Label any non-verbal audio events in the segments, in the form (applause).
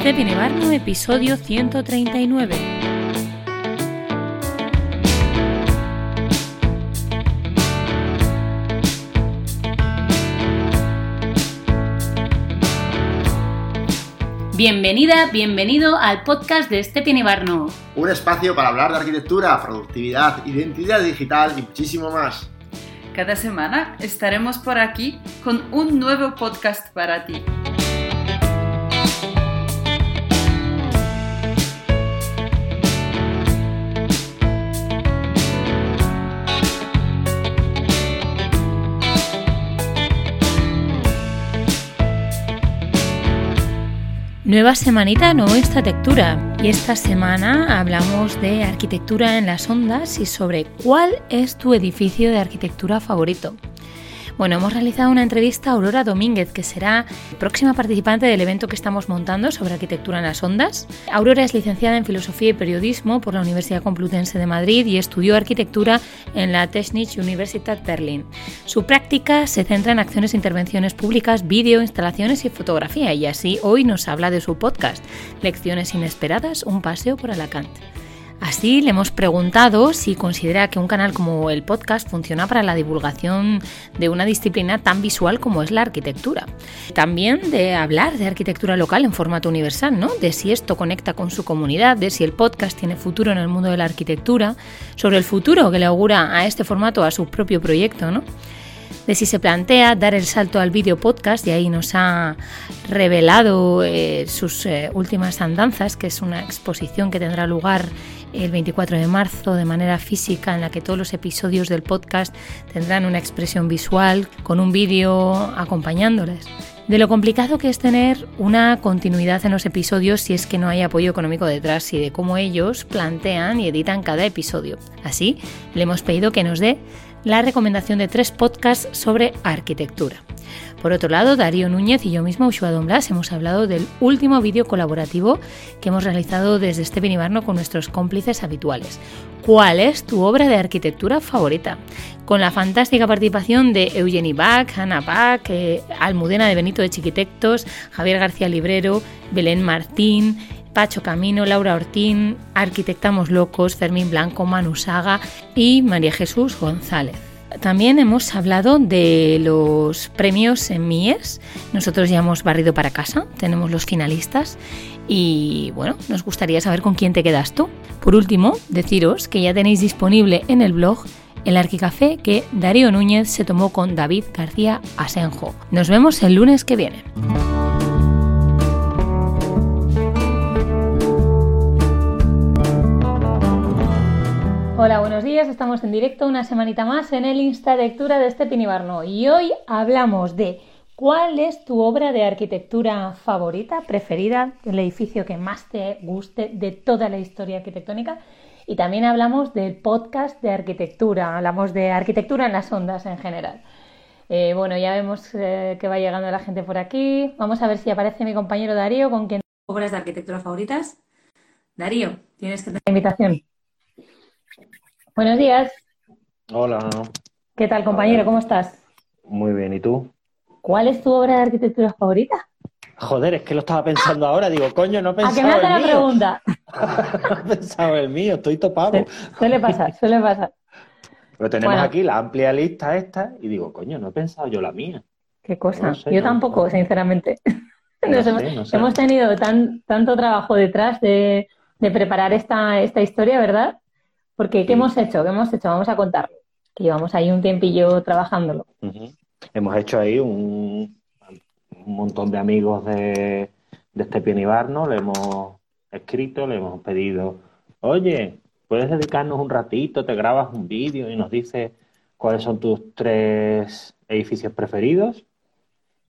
Step Barno, episodio 139. Bienvenida, bienvenido al podcast de Stephen Barno. Un espacio para hablar de arquitectura, productividad, identidad digital y muchísimo más. Cada semana estaremos por aquí con un nuevo podcast para ti. Nueva semanita, nueva arquitectura. Y esta semana hablamos de arquitectura en las ondas y sobre cuál es tu edificio de arquitectura favorito. Bueno, hemos realizado una entrevista a Aurora Domínguez, que será próxima participante del evento que estamos montando sobre arquitectura en las ondas. Aurora es licenciada en Filosofía y Periodismo por la Universidad Complutense de Madrid y estudió arquitectura en la Technische Universität Berlin. Su práctica se centra en acciones e intervenciones públicas, vídeo, instalaciones y fotografía, y así hoy nos habla de su podcast, Lecciones Inesperadas, un paseo por Alacant. Así le hemos preguntado si considera que un canal como el podcast funciona para la divulgación de una disciplina tan visual como es la arquitectura. También de hablar de arquitectura local en formato universal, ¿no? De si esto conecta con su comunidad, de si el podcast tiene futuro en el mundo de la arquitectura, sobre el futuro que le augura a este formato a su propio proyecto, ¿no? De si se plantea dar el salto al vídeo podcast y ahí nos ha revelado eh, sus eh, últimas andanzas, que es una exposición que tendrá lugar el 24 de marzo de manera física en la que todos los episodios del podcast tendrán una expresión visual con un vídeo acompañándoles. De lo complicado que es tener una continuidad en los episodios si es que no hay apoyo económico detrás y de cómo ellos plantean y editan cada episodio. Así, le hemos pedido que nos dé la recomendación de tres podcasts sobre arquitectura. Por otro lado, Darío Núñez y yo mismo, Ushua Don Blas, hemos hablado del último vídeo colaborativo que hemos realizado desde este Ibarno con nuestros cómplices habituales. ¿Cuál es tu obra de arquitectura favorita? Con la fantástica participación de Eugenie Bach, Ana Bach, eh, Almudena de Benito de Chiquitectos, Javier García Librero, Belén Martín, Pacho Camino, Laura Ortín, Arquitectamos Locos, Fermín Blanco, Manu Saga y María Jesús González. También hemos hablado de los premios en Mies. Nosotros ya hemos barrido para casa, tenemos los finalistas y bueno, nos gustaría saber con quién te quedas tú. Por último, deciros que ya tenéis disponible en el blog el arquicafé que Darío Núñez se tomó con David García Asenjo. Nos vemos el lunes que viene. Hola, buenos días. Estamos en directo una semanita más en el Insta Lectura de este Pinibarno y hoy hablamos de cuál es tu obra de arquitectura favorita, preferida, el edificio que más te guste de toda la historia arquitectónica y también hablamos del podcast de arquitectura, hablamos de arquitectura en las ondas en general. Eh, bueno, ya vemos eh, que va llegando la gente por aquí. Vamos a ver si aparece mi compañero Darío con quien... ¿Obras de arquitectura favoritas? Darío, tienes que tener invitación. Buenos días. Hola. ¿Qué tal, compañero? ¿Cómo estás? Muy bien, ¿y tú? ¿Cuál es tu obra de arquitectura favorita? Joder, es que lo estaba pensando ahora. Digo, coño, no he pensado ¿A que me hace la pregunta? (laughs) no he pensado el mío, estoy topado. Suele pasar, suele pasar. Pero tenemos aquí la amplia lista esta y digo, coño, no he pensado yo la mía. ¿Qué cosa? yo tampoco, sinceramente. (laughs) hemos, tenido tan, tanto trabajo detrás de, de preparar esta, esta historia, ¿verdad? Porque, ¿qué hemos hecho? ¿Qué hemos hecho? Vamos a contarlo. Que llevamos ahí un tiempillo trabajándolo. Hemos hecho ahí un, montón de amigos de, de este Pienibarno, le hemos escrito, le hemos pedido, oye, ¿puedes dedicarnos un ratito? Te grabas un vídeo y nos dices cuáles son tus tres edificios preferidos.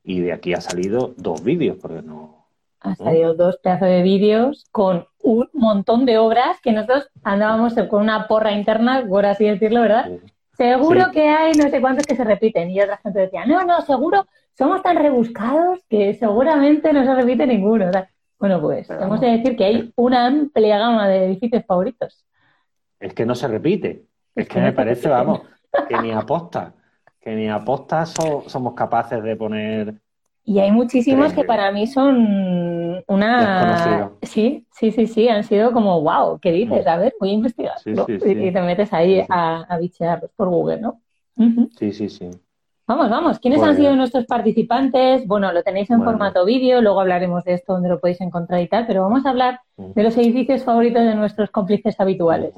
Y de aquí ha salido dos vídeos, porque no, ha salido dos pedazos de vídeos con un montón de obras que nosotros andábamos con una porra interna, por así decirlo, ¿verdad? Seguro que hay no sé cuántos que se repiten. Y otra gente decía, no, no, seguro, somos tan rebuscados que seguramente no se repite ninguno. bueno, pues tenemos que decir que hay una amplia gama de edificios favoritos. Es que no se repite. Es, que, me parece, vamos, que ni aposta, que ni aposta somos capaces de poner y hay muchísimos que para mí son una... Sí, sí, sí, sí, han sido como, wow, ¿qué dices? A ver, voy a investigar. Sí, ¿no? sí, Y- sí. Y te metes ahí a, a bichear por Google, ¿no? Sí, sí, sí. Vamos, vamos. ¿Quiénes Pues- han sido nuestros participantes? Bueno, lo tenéis en Bueno. formato vídeo, luego hablaremos de esto, donde lo podéis encontrar y tal, pero vamos a hablar de los edificios favoritos de nuestros cómplices habituales.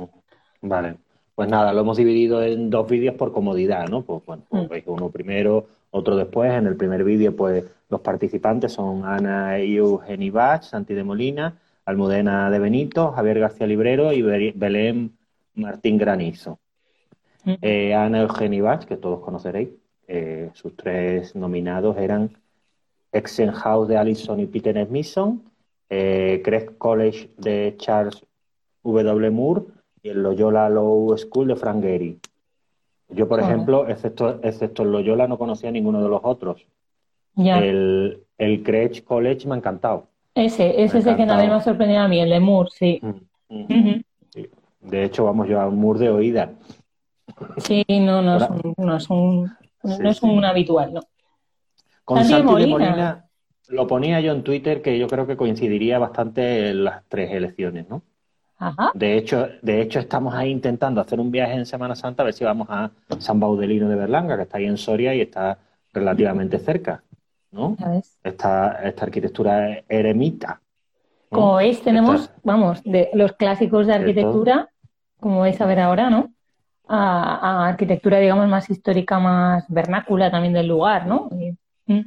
Vale. Pues nada, lo hemos dividido en dos vídeos por comodidad, ¿no? Pues bueno, pues Mm. uno primero, otro después. En el primer vídeo, pues los participantes son Ana Eugeni Bach, Santi de Molina, Almudena de Benito, Javier García Librero y Be- Belén Martín Granizo. Mm. Eh, Ana Eugeni Bach, que todos conoceréis, eh, sus tres nominados eran Exenhouse de Allison y Peter Smithson, eh, Craig College de Charles W. Moore y el Loyola Law School de Frank Gehry. Yo, por ejemplo, excepto, excepto el Loyola, no conocía a ninguno de los otros. Ya. El, el Craig College me ha encantado. Ese, ese es el que también me ha sorprendido a mí, el de Moore, sí. Mm, mm. Sí. De hecho, vamos yo a un Moore de oída. Sí, no, no es un, no es un, Sí, no es sí. un habitual, ¿no? Con Santi de. Molina lo ponía yo en Twitter que yo creo que coincidiría bastante en las tres elecciones, ¿no? Ajá. De hecho, de hecho, estamos ahí intentando hacer un viaje en Semana Santa a ver si vamos a San Baudelino de Berlanga, que está ahí en Soria y está relativamente cerca, ¿no? Esta, esta arquitectura eremita. ¿no? Como veis, tenemos, vamos, de los clásicos de arquitectura, como vais a ver ahora, ¿no? A, a arquitectura, digamos, más histórica, más vernácula también del lugar, ¿no? Y- mm.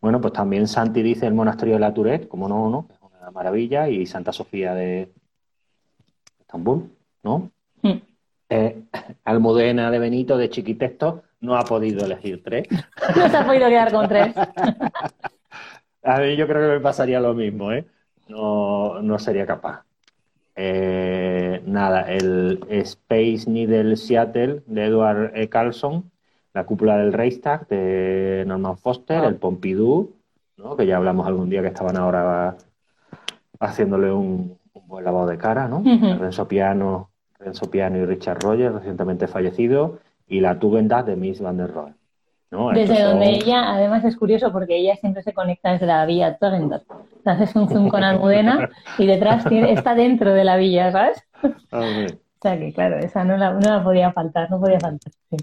Bueno, pues también Santi dice el monasterio de la Tourette, como no, ¿no? Es una maravilla, y Santa Sofía de Estambul, ¿no? Almudena de Benito de Chiquitexto no ha podido elegir tres. (laughs) No se ha podido quedar con tres. (laughs) A mí yo creo que me pasaría lo mismo, ¿eh? No, no sería capaz. Eh, nada, el Space Needle Seattle de Edward E. Carlson, la cúpula del Reichstag de Norman Foster, Ah. el Pompidou, ¿no? Que ya hablamos algún día que estaban ahora haciéndole un, un buen lavado de cara, ¿no? Ujú. Renzo Piano, Renzo Piano y Richard Rogers, recientemente fallecido, y la Tugendhat de Miss Van der Rohe. ¿no? Desde son- donde ella, además es curioso porque ella siempre se conecta desde la villa Tugendhat. Haces un zoom con Almudena (laughs) y detrás tiene- está dentro de la villa, ¿sabes? Hombre. O sea que, claro, esa no la, no la podía faltar, no podía faltar. sí.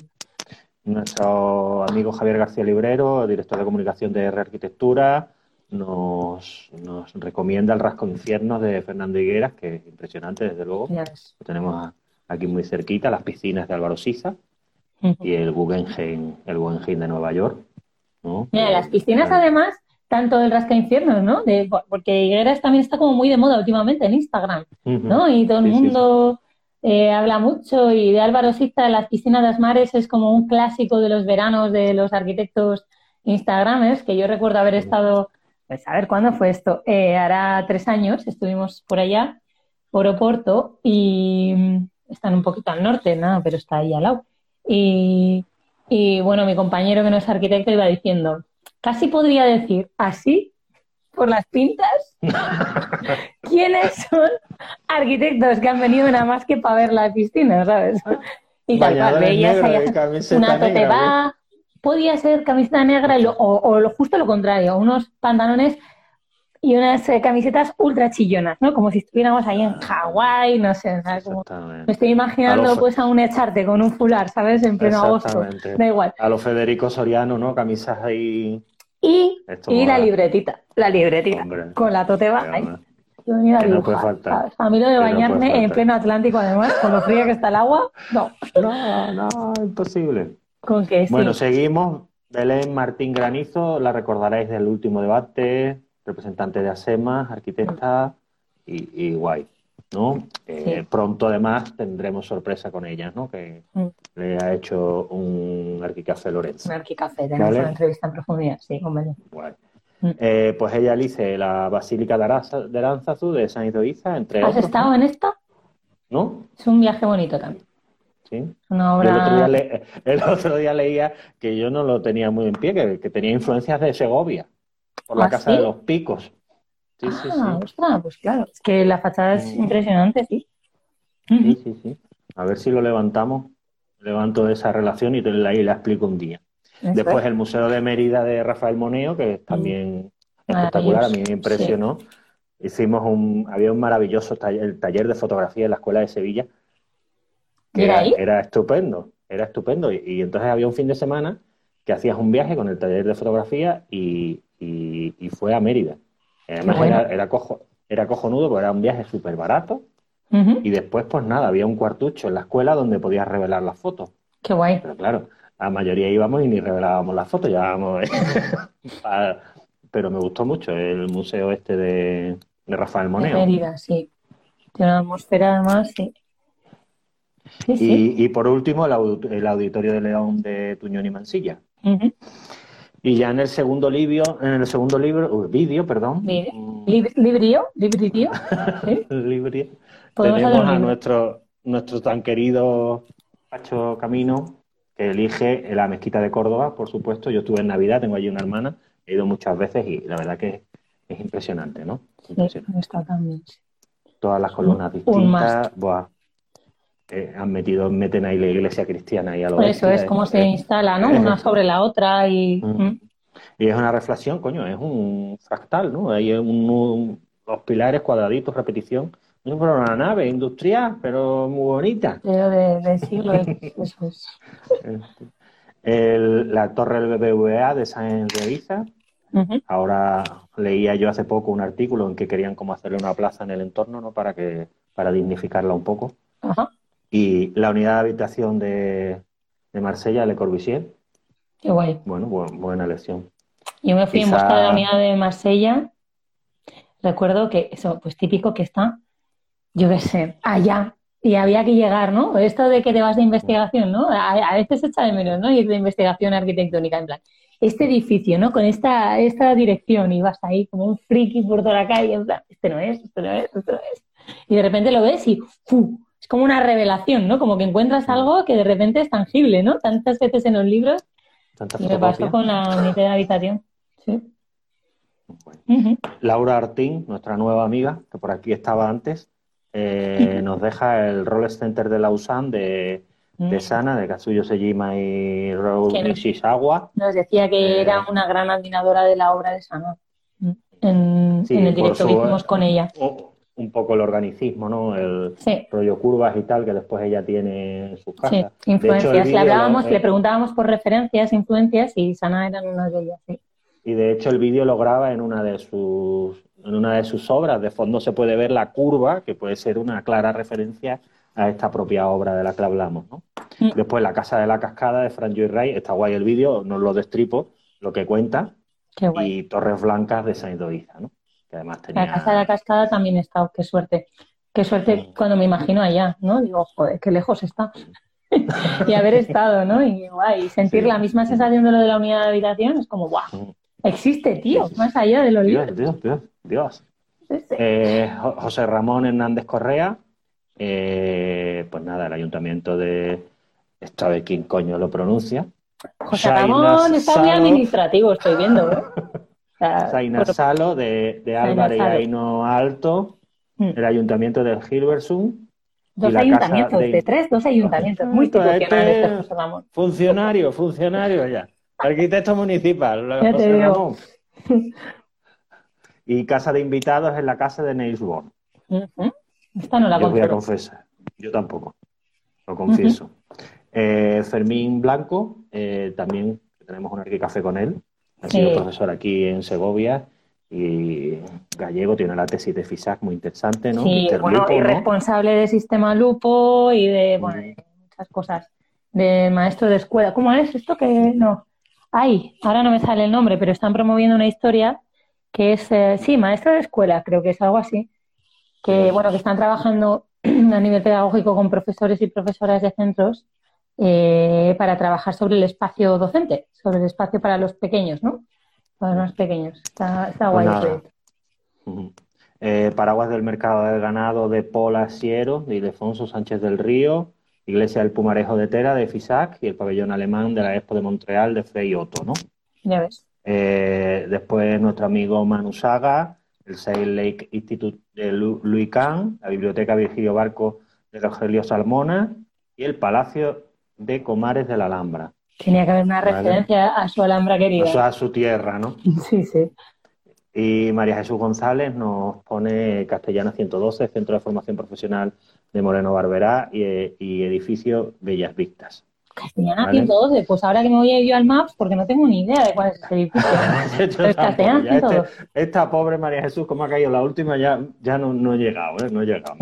Nuestro amigo Javier García Librero, director de comunicación de R Arquitectura, nos, nos recomienda el Rasco Infiernos de Fernando Higueras, que es impresionante, desde luego. Lo tenemos aquí muy cerquita, las piscinas de Álvaro Ujú. y el Guggenheim, el Guggenheim de Nueva York. ¿no? Mira, las piscinas además, tanto el rasca infiernos, ¿no? De, porque Higueras también está como muy de moda últimamente en Instagram. ¿no? Y todo el Sí, sí, mundo eh, habla mucho y de Álvaro Sista, las piscinas de las mares es como un clásico de los veranos de los arquitectos instagramers, que yo recuerdo haber estado, pues a ver, ¿cuándo fue esto? Eh, hará tres años, estuvimos por allá, por Oporto, y están un poquito al norte, nada, pero está ahí al lado. Y, y bueno, mi compañero que no es arquitecto iba diciendo, casi podría decir así, por las pintas, (laughs) quiénes son arquitectos que han venido nada más que para ver la piscina, ¿sabes? Y tal cual, veías ahí una tote bag, podía ser camiseta negra lo- o, o lo justo lo contrario, unos pantalones y unas eh, camisetas ultra chillonas, ¿no? Como si estuviéramos ahí en Hawái, no sé, ¿sabes? Como- me estoy imaginando A lo- pues a un echarte con un fular, ¿sabes? En pleno agosto. Da igual. A los Federico Soriano, ¿no? Camisas ahí. Y, y la libretita, la libretita, Hombre. con la tote bag. ahí. Yo venía a. A mí lo de no bañarme en pleno Atlántico, además, con lo frío que está el agua, no. No, no, imposible. Con que sí. Bueno, seguimos. Belén Martín Granizo, la recordaréis del último debate, representante de ASEMA, arquitecta y, y guay, ¿no? Eh, Sí. Pronto además tendremos sorpresa con ella, ¿no? Que Mm. le ha hecho un arquicafé Lorenzo. Un arquicafé, tenemos Vale. una entrevista en profundidad, sí, con Belén. Guay. Mm. Eh, pues ella elige la Basílica de, Arasa- de Aránzazu de San Idoiza, entre ¿Has otros, estado en esto? ¿no? Es un viaje bonito también. Sí. Una Yo el, otro día obra. le- (laughs) el otro día leía que yo no lo tenía muy en pie, que, que tenía influencias de Segovia, por la ¿Ah, Casa sí? de los Picos. Sí, Ah, sí. ostras, pues claro. Es que la fachada es Mm. impresionante, sí. Sí, sí, sí. A ver si lo levantamos. Levanto esa relación y te la, y la explico un día. Eso Después es. el Museo de Mérida de Rafael Moneo, que también espectacular, a mí me impresionó. Hicimos un, había un maravilloso taller, el taller de fotografía en la Escuela de Sevilla, que ¿Y era era, ahí? era estupendo, era estupendo. Y, y entonces había un fin de semana que hacías un viaje con el taller de fotografía y, y- y fue a Mérida. Además bueno. era, era, cojo, era cojonudo porque era un viaje súper barato y después pues nada, había un cuartucho en la escuela donde podías revelar las fotos. Qué guay. Pero claro, la mayoría íbamos y ni revelábamos las fotos, llevábamos... (laughs) Pero me gustó mucho el museo este de, de Rafael De Moneo. Mérida, sí. Tiene una atmósfera además, sí. Sí, sí. Y, y por último, el, aud- el Auditorio de León de Tuñón y Mansilla. Y ya en el segundo libro, en el segundo libro, vídeo, perdón, Vídeo. Lib- Librio, librio, (laughs) ¿sí? libro, Podemos tenemos a nuestro, nuestro tan querido Pacho Camino, que elige la mezquita de Córdoba, por supuesto. Yo estuve en Navidad, tengo allí una hermana, he ido muchas veces y la verdad que es impresionante, ¿no? Sí, está también. Todas las columnas distintas, buah. Eh, han metido, meten ahí la iglesia cristiana y a lo Por eso es eh, como se eh, instala, ¿no? eh, Una sobre la otra y... Mm. Mm. Y es una reflexión, coño, es un fractal, ¿no? Hay un, un- los pilares cuadraditos, repetición. Es una nave industrial, pero muy bonita. Creo de- siglo (laughs) eso es. El- la torre del BBVA de San Revisa. Ahora leía yo hace poco un artículo en que querían como hacerle una plaza en el entorno, ¿no? Para que, para dignificarla un poco. Ajá, Y la unidad de habitación de, de Marsella, Le Corbusier. qué guay. Bueno, bu- buena elección. Yo me fui en Quizá- busca de la unidad de Marsella. Recuerdo que eso, pues típico que está, yo qué sé, allá. Y había que llegar, ¿no? Esto de que te vas de investigación, ¿no? A, a veces se echa de menos, ¿no? Ir de investigación arquitectónica, en plan, este edificio, ¿no? Con esta, esta dirección, y vas ahí como un friki por toda la calle, en plan, este no es, este no es, este no es. Y de repente lo ves y ¡fu! Es como una revelación, ¿no? Como que encuentras algo que de repente es tangible, ¿no? Tantas veces en los libros y me pasó con la unidad de habitación. Sí. Bueno. Laura Artín, nuestra nueva amiga, que por aquí estaba antes, eh, (laughs) nos deja el Rolex Center de Lausanne de, de Sana, de Katsuyo Sejima y Rou Nishizawa. Nos decía que Eh, era una gran admiradora de la obra de Sana. En, Sí, en el directo que hicimos con ella. o- un poco el organicismo, ¿no? El Sí, rollo curvas y tal que después ella tiene en sus sí, casas. Hecho, el influencias. Le vídeo hablábamos, lo- le preguntábamos por referencias, influencias y Sana eran una de ellas. Sí. Y de hecho el vídeo lo graba en una de sus en una de sus obras. De fondo se puede ver la curva, que puede ser una clara referencia a esta propia obra de la que hablamos, ¿no? Mm. Después La Casa de la Cascada de Frank Lloyd Wright, está guay el vídeo, no lo destripo, lo que cuenta, Qué guay. y Torres Blancas de Saint Oiza, ¿no? Que además tenía... La casa de la cascada también está, qué suerte. Qué suerte cuando me imagino allá, ¿no? Digo, joder, qué lejos está. (laughs) y haber estado, ¿no? Y guay, sentir Sí. la misma sensación de lo de la unidad de habitación es como, guau, existe, tío, más allá de los Dios, libros. Dios, Dios, Dios. Sí. Eh, Jo- José Ramón Hernández Correa, eh, pues nada, el ayuntamiento de... De quién coño lo pronuncia. José Ramón está muy administrativo, estoy viendo, ¿eh? (laughs) Sea, Zaina por- Salo de, de Álvarez y. Aino Alto, Mm. el ayuntamiento del Hilversum, Dos ayuntamientos, de- de... tres, dos ayuntamientos. Muy este- funcionario, funcionario ya, arquitecto municipal, Ya te digo. Y casa de invitados en la casa de Niels Bohr. Ujú. Esta no la Yo voy a confesar, yo tampoco, lo confieso. Eh, Fermín Blanco, eh, también tenemos un arquicafé con él, ha sido Sí. profesor aquí en Segovia y gallego, tiene la tesis de FISAC muy interesante, ¿no? Sí, bueno, y ¿no? responsable de sistema Lupo y de, bueno, muchas cosas. De maestro de escuela. ¿Cómo es esto que no? Ay, ahora no me sale el nombre, pero están promoviendo una historia que es, eh, sí, maestro de escuela, creo que es algo así. Que, bueno, que están trabajando (clears throat) a nivel pedagógico con profesores y profesoras de centros eh, para trabajar sobre el espacio docente, sobre el espacio para los pequeños, ¿no? Para los más pequeños. Está, está guay el. Eh, paraguas del mercado del ganado de Pola Siero, de Ildefonso Sánchez del Río, Iglesia del Pumarejo de Tera, de FISAC, y el pabellón alemán de la Expo de Montreal, de Frei Otto, ¿no? Ya ves. Eh, después nuestro amigo Manu Saga, el Sail Lake Institute de Lu- Louis Kahn, la Biblioteca Virgilio Barco de Rogelio Salmona y el Palacio de Comares de la Alhambra. Tenía que haber una Vale. referencia a su Alhambra querida. O sea, a su tierra, ¿no? (laughs) Sí, sí. Y María Jesús González nos pone Castellana 112, Centro de Formación Profesional de Moreno Barberá y, y edificio Bellas Vistas. Castellana 112, pues ahora que me voy a ir yo al Maps, porque no tengo ni idea de cuál es ese edificio. Pues Castellana 112. Este, esta pobre María Jesús, como ha caído la última, ya, ya no, no he llegado, ¿eh? no he llegado,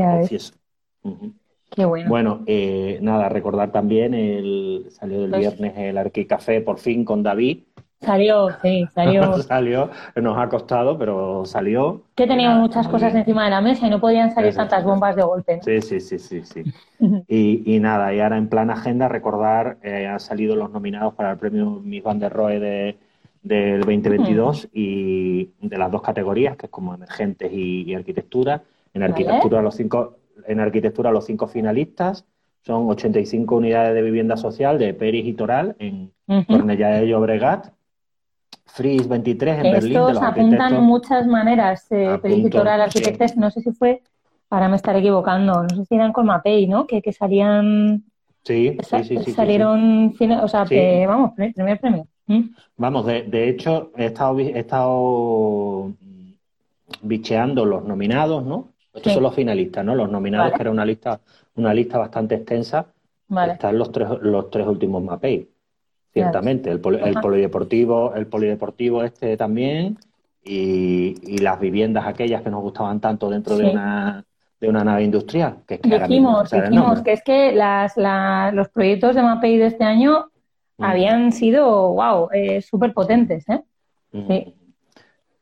Qué bueno. Bueno, eh, nada, recordar también, el salió del pues viernes el Arquicafé por fin con David, Salió, sí, salió. (laughs) salió, nos ha costado, pero salió. Que teníamos muchas cosas encima de la mesa y no podían salir tantas bombas de golpe. Sí, sí, sí, sí, sí. (laughs) y, y, nada, y ahora en plan agenda recordar, eh, han salido los nominados para el premio Miss Van der Rohe de, del 2022 y de las dos categorías, que es como emergentes y, arquitectura. En arquitectura los cinco, en arquitectura los cinco finalistas son 85 unidades de vivienda social de Peris y Toral en Cornellà de Llobregat Fris 23 en Berlín. De los apuntan muchas maneras, eh, arquitectos, no sé si fue, ahora me estaré equivocando, no sé si eran con Mapei, ¿no? Que, que salían... Sí, sí, sí, Salieron, o sea, que, vamos, primer premio. ¿Mm? Vamos, de, de, hecho, he estado, he estado bicheando los nominados, ¿no? Estos son los finalistas, ¿no? Los nominados, que era una lista, una lista bastante extensa. Están los tres, los tres últimos Mapei. Ciertamente, el, polideportivo, el polideportivo este también, y, las viviendas aquellas que nos gustaban tanto dentro de una de una nave industrial. Que es que dijimos, dijimos que es que las, los proyectos de MAPEI de este año mm. habían sido, wow, eh, súper potentes. ¿eh? Mm.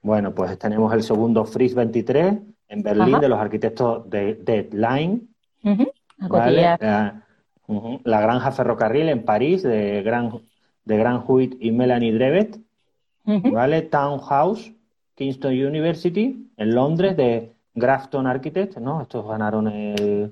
Bueno, pues tenemos el segundo Freeze 23 en Berlín de los arquitectos de Deadline. la, la, granja ferrocarril en París de Gran de Grant Huit y Melanie Drevet, ¿vale? Townhouse, Kingston University, en Londres, de Grafton Architects, ¿no? Estos ganaron el,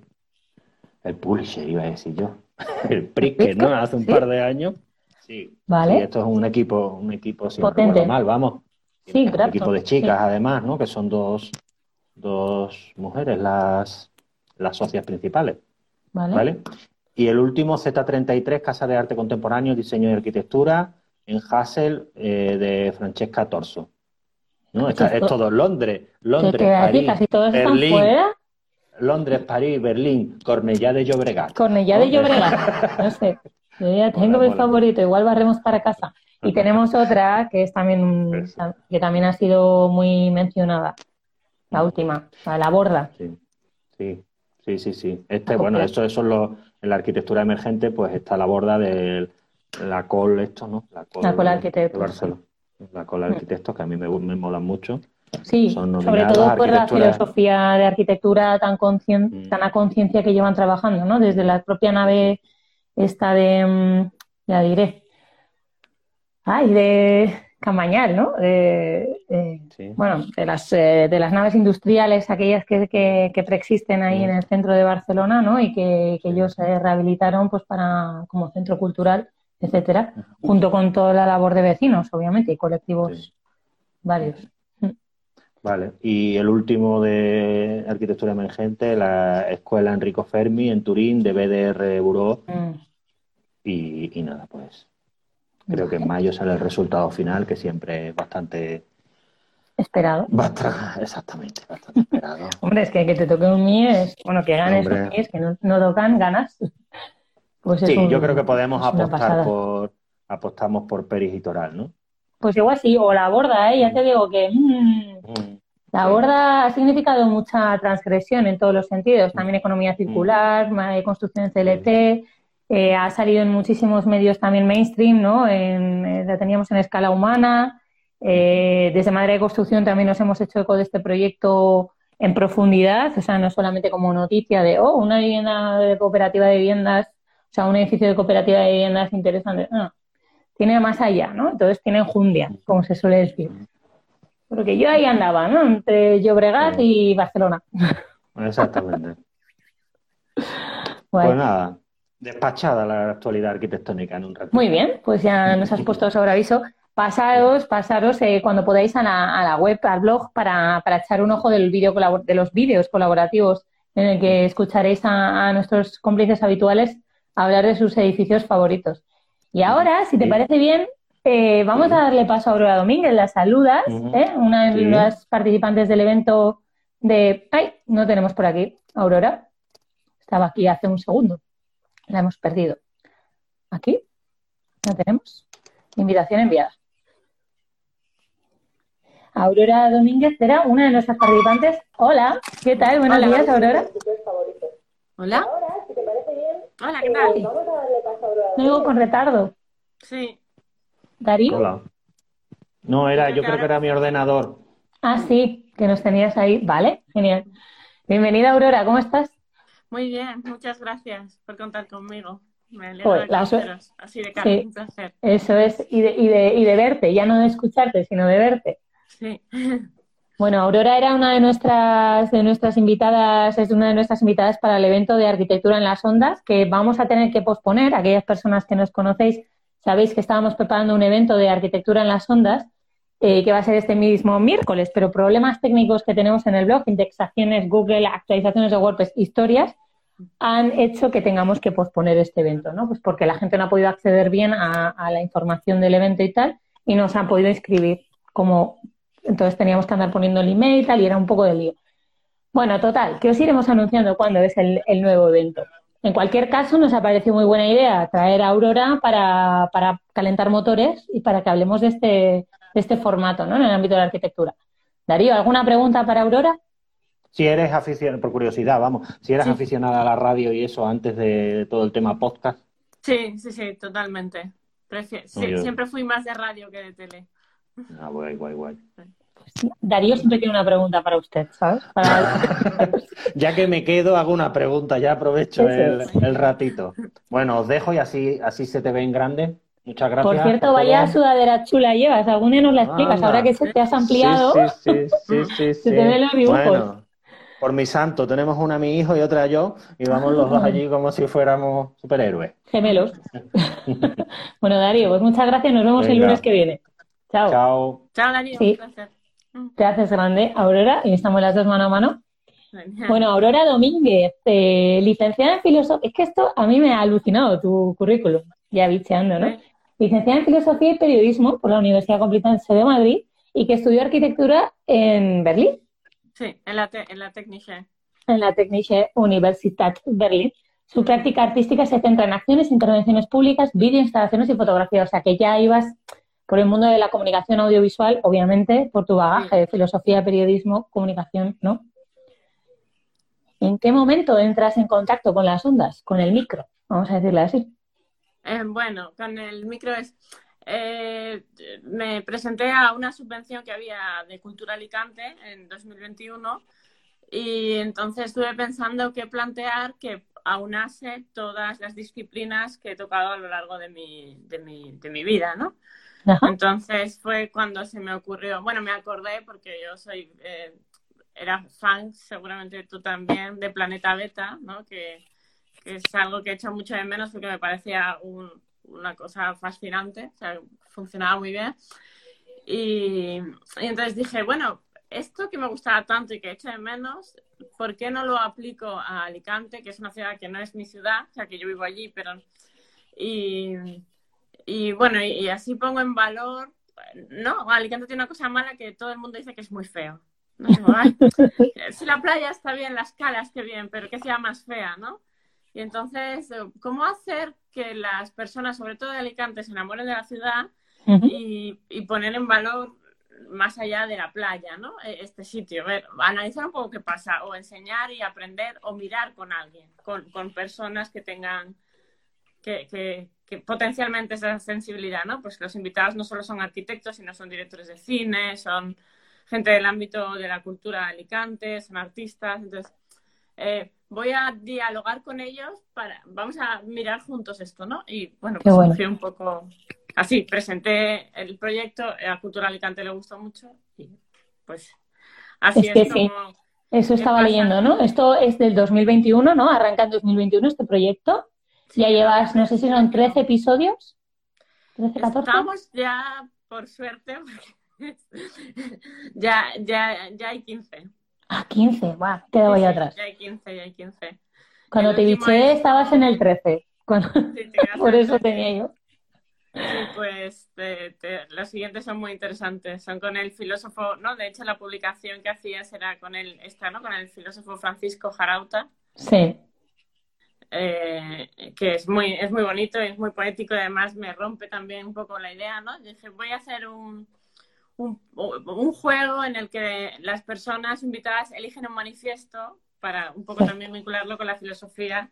el Pulitzer, iba a decir yo, (laughs) el Pritzker, ¿no? Hace un par de años. Sí. Vale. esto es un equipo, un equipo, si Potente. no mal, vamos. Sí, un equipo de chicas, además, ¿no? Que son dos, dos mujeres las, las socias principales. Vale. ¿Vale? Y el último, Z33, Casa de Arte Contemporáneo, Diseño y Arquitectura, en Hassel, eh, de Francesca Torso. ¿No? es todo Londres, Londres, París, Berlín, Londres, París, Berlín, Cornellá de Llobregat. Cornellá de Llobregat, no sé. Yo ya (laughs) tengo mi favorito, igual barremos para casa. Y (laughs) tenemos otra que es también que también ha sido muy mencionada, la última, la borda. Sí, sí, sí, sí. sí. Este, bueno, eso, eso es lo, en la arquitectura emergente, pues está la borda de la col, esto, ¿no? La col, la col arquitecto. La col arquitecto, que a mí me, me molan mucho. Sí, sobre todo por la filosofía de arquitectura tan, mm. tan a conciencia que llevan trabajando, ¿no? Desde la propia nave esta de, mm, ya diré, ay, de Camañal, ¿no? Bueno, de las, eh, de las naves industriales, aquellas que, que, preexisten ahí en el centro de Barcelona, ¿no? Y que, ellos se rehabilitaron pues para como centro cultural, etcétera, junto con toda la labor de vecinos, obviamente, y colectivos varios. Vale, y el último de arquitectura emergente, la Escuela Enrico Fermi en Turín, de BDR Bureau. Mm. Y, y nada, pues Creo que en mayo sale el resultado final, que siempre es bastante... Esperado. (laughs) exactamente, bastante esperado. (laughs) Hombre, es que que te toque un MIES, bueno, que ganes un MIES, que no, no, tocan, ganas. (laughs) Pues sí, yo creo que podemos apostar por, apostamos por Peris y Toral, ¿no? Pues igual sí, o la borda, ¿eh? Ya te digo que mm, mm, la borda ha significado mucha transgresión en todos los sentidos, también economía mm. circular, construcción CLT, eh, ha salido en muchísimos medios también mainstream, ¿no? En, eh, la teníamos en escala humana. Eh, desde Madre de Construcción también nos hemos hecho eco de este proyecto en profundidad, o sea, no solamente como noticia de, oh, una vivienda de cooperativa de viviendas, o sea, un edificio de cooperativa de viviendas interesante. No, tiene más allá, ¿no? Entonces tiene enjundia, como se suele decir. Porque yo ahí andaba, ¿no? Entre Llobregat y Barcelona. Exactamente. (laughs) Pues nada, despachada la actualidad arquitectónica en un rato. Muy bien, pues ya (laughs) nos has puesto sobre aviso. Pasaros, pasaros eh, cuando podáis a la, web, al blog, para, echar un ojo del video de los vídeos colaborativos en el que escucharéis a, nuestros cómplices habituales hablar de sus edificios favoritos. Y ahora, si te parece bien, eh, vamos a darle paso a Aurora Domínguez, las saludas, Ujú. ¿eh? una de Sí. las participantes del evento de... ¡Ay! No tenemos por aquí, Aurora. Estaba aquí hace un segundo. La hemos perdido. ¿Aquí? ¿La tenemos? Invitación enviada. Aurora Domínguez era una de nuestras participantes. Hola, ¿qué tal? Buenos Hola. días, Aurora. Hola. Hola, ¿qué tal? Me oigo con retardo. Sí. Darío. Hola. No, era, yo creo que era mi ordenador. Ah, sí, que nos tenías ahí. Vale, genial. Bienvenida, Aurora, ¿cómo estás? Muy bien, muchas gracias por contar conmigo. Me alegro Joder, de conoceros. Así de cara, Sí. un placer. Eso es, y de, y de, y de verte, ya no de escucharte, sino de verte. Sí. Bueno, Aurora era una de nuestras, de nuestras invitadas, es una de nuestras invitadas para el evento de arquitectura en las ondas, que vamos a tener que posponer. Aquellas personas que nos conocéis, sabéis que estábamos preparando un evento de arquitectura en las ondas, eh, que va a ser este mismo miércoles, pero problemas técnicos que tenemos en el blog, indexaciones, Google, actualizaciones de WordPress, historias, han hecho que tengamos que posponer este evento, ¿no? Pues porque la gente no ha podido acceder bien a, la información del evento y tal, y no se han podido inscribir como entonces teníamos que andar poniendo el email y tal, y era un poco de lío. Bueno, total, que os iremos anunciando cuándo es el, el nuevo evento. En cualquier caso, nos ha parecido muy buena idea traer a Aurora para, para calentar motores y para que hablemos de este, de este formato, ¿no? En el ámbito de la arquitectura. Darío, ¿alguna pregunta para Aurora? Si eres aficionado, por curiosidad, vamos, si eres Sí. aficionada a la radio y eso antes de todo el tema podcast, Sí, sí, sí, totalmente. Sí, siempre fui más de radio que de tele. ah, guay, guay, guay. Darío siempre tiene una pregunta para usted, ¿sabes? Para- (laughs) Ya que me quedo, hago una pregunta, ya aprovecho el, ratito. Bueno, os dejo y así, así se te ve en grande. Muchas gracias. Por cierto, por vaya todo. sudadera chula llevas. Algún día nos la explicas. Anda. Ahora que se te has ampliado, Sí, sí, sí, sí, (laughs) sí, Se te ven los dibujos. Bueno, por mi santo, tenemos una a mi hijo y otra a yo, y vamos los dos allí como si fuéramos superhéroes. gemelos. (laughs) bueno, Darío, pues muchas gracias. Nos vemos el lunes que viene. Chao. Chao. Chao, Darío, Sí. un placer. Mm, Te haces grande, Aurora, y estamos las dos mano a mano. Bueno, Aurora Domínguez, eh, licenciada en filosofía. Es que esto a mí me ha alucinado tu currículum, ya bicheando, ¿no? Licenciada en filosofía y periodismo por la Universidad Complutense de Madrid y que estudió arquitectura en Berlín, Sí, en la, te- en la Technische. en la Technische Universität Berlin. Su práctica artística se centra en acciones, intervenciones públicas, vídeo, instalaciones y fotografía. O sea que ya ibas por el mundo de la comunicación audiovisual, obviamente, por tu bagaje de filosofía, periodismo, comunicación, ¿no? ¿En qué momento entras en contacto con las ondas, con el micro? Vamos a decirle así. Eh, bueno, con el micro es. Eh, me presenté a una subvención que había de Cultura Alicante en 2021 y entonces estuve pensando qué plantear que aunase todas las disciplinas que he tocado a lo largo de mi, de mi, de mi vida, ¿no? Ajá. Entonces fue cuando se me ocurrió, bueno, me acordé porque yo soy, eh, era fan, seguramente tú también, de Planeta Beta, ¿no? Que, que es algo que he hecho mucho de menos porque me parecía un- una cosa fascinante, o sea, funcionaba muy bien. Y, y entonces dije, bueno, esto que me gustaba tanto y que he hecho de menos, ¿por qué no lo aplico a Alicante, que es una ciudad que no es mi ciudad, o sea, que yo vivo allí, pero... Y, y bueno, y, y así pongo en valor, no, Alicante tiene una cosa mala que todo el mundo dice que es muy feo. ¿no? Digo, "Ay, (laughs) si la playa está bien, las calas qué bien, pero qué sea más fea, ¿no? Y entonces, ¿cómo hacer que las personas, sobre todo de Alicante, se enamoren de la ciudad y, y poner en valor más allá de la playa, ¿no? E- Este sitio, ver, analizar un poco qué pasa, o enseñar y aprender, o mirar con alguien, con, con personas que tengan, que, que, que potencialmente esa sensibilidad, ¿no? Pues los invitados no solo son arquitectos, sino son directores de cine, son gente del ámbito de la cultura de Alicante, son artistas, entonces eh, voy a dialogar con ellos para, vamos a mirar juntos esto, ¿no? Y bueno, pues bueno. un poco así, presenté el proyecto, a Cultura Alicante le gustó mucho y pues así Es es, que sí. como... Eso ¿Qué estaba pasa? leyendo, ¿no? Esto es del 2021, ¿no? Arranca en 2021 este proyecto. Ya llevas, no sé si son 13 episodios. 13, 14. Estamos ya, por suerte, (laughs) porque ya, ya, ya hay 15. Ah, 15. Buah, he quedado Sí, ahí sí, atrás. Ya hay 15, ya hay 15. Cuando el te biché es- estabas en el 13. Cuando- Sí, te quedas (laughs) Por eso tenía yo. Sí, pues los siguientes son muy interesantes. Son con el filósofo, ¿no? De hecho, la publicación que hacías era con el, esta, ¿no? Con el filósofo Francisco Jarauta. Sí. Eh, que es muy, es muy bonito, es muy poético y además me rompe también un poco la idea, ¿no? Dije, voy a hacer un, un, un juego en el que las personas invitadas eligen un manifiesto para un poco (laughs) también vincularlo con la filosofía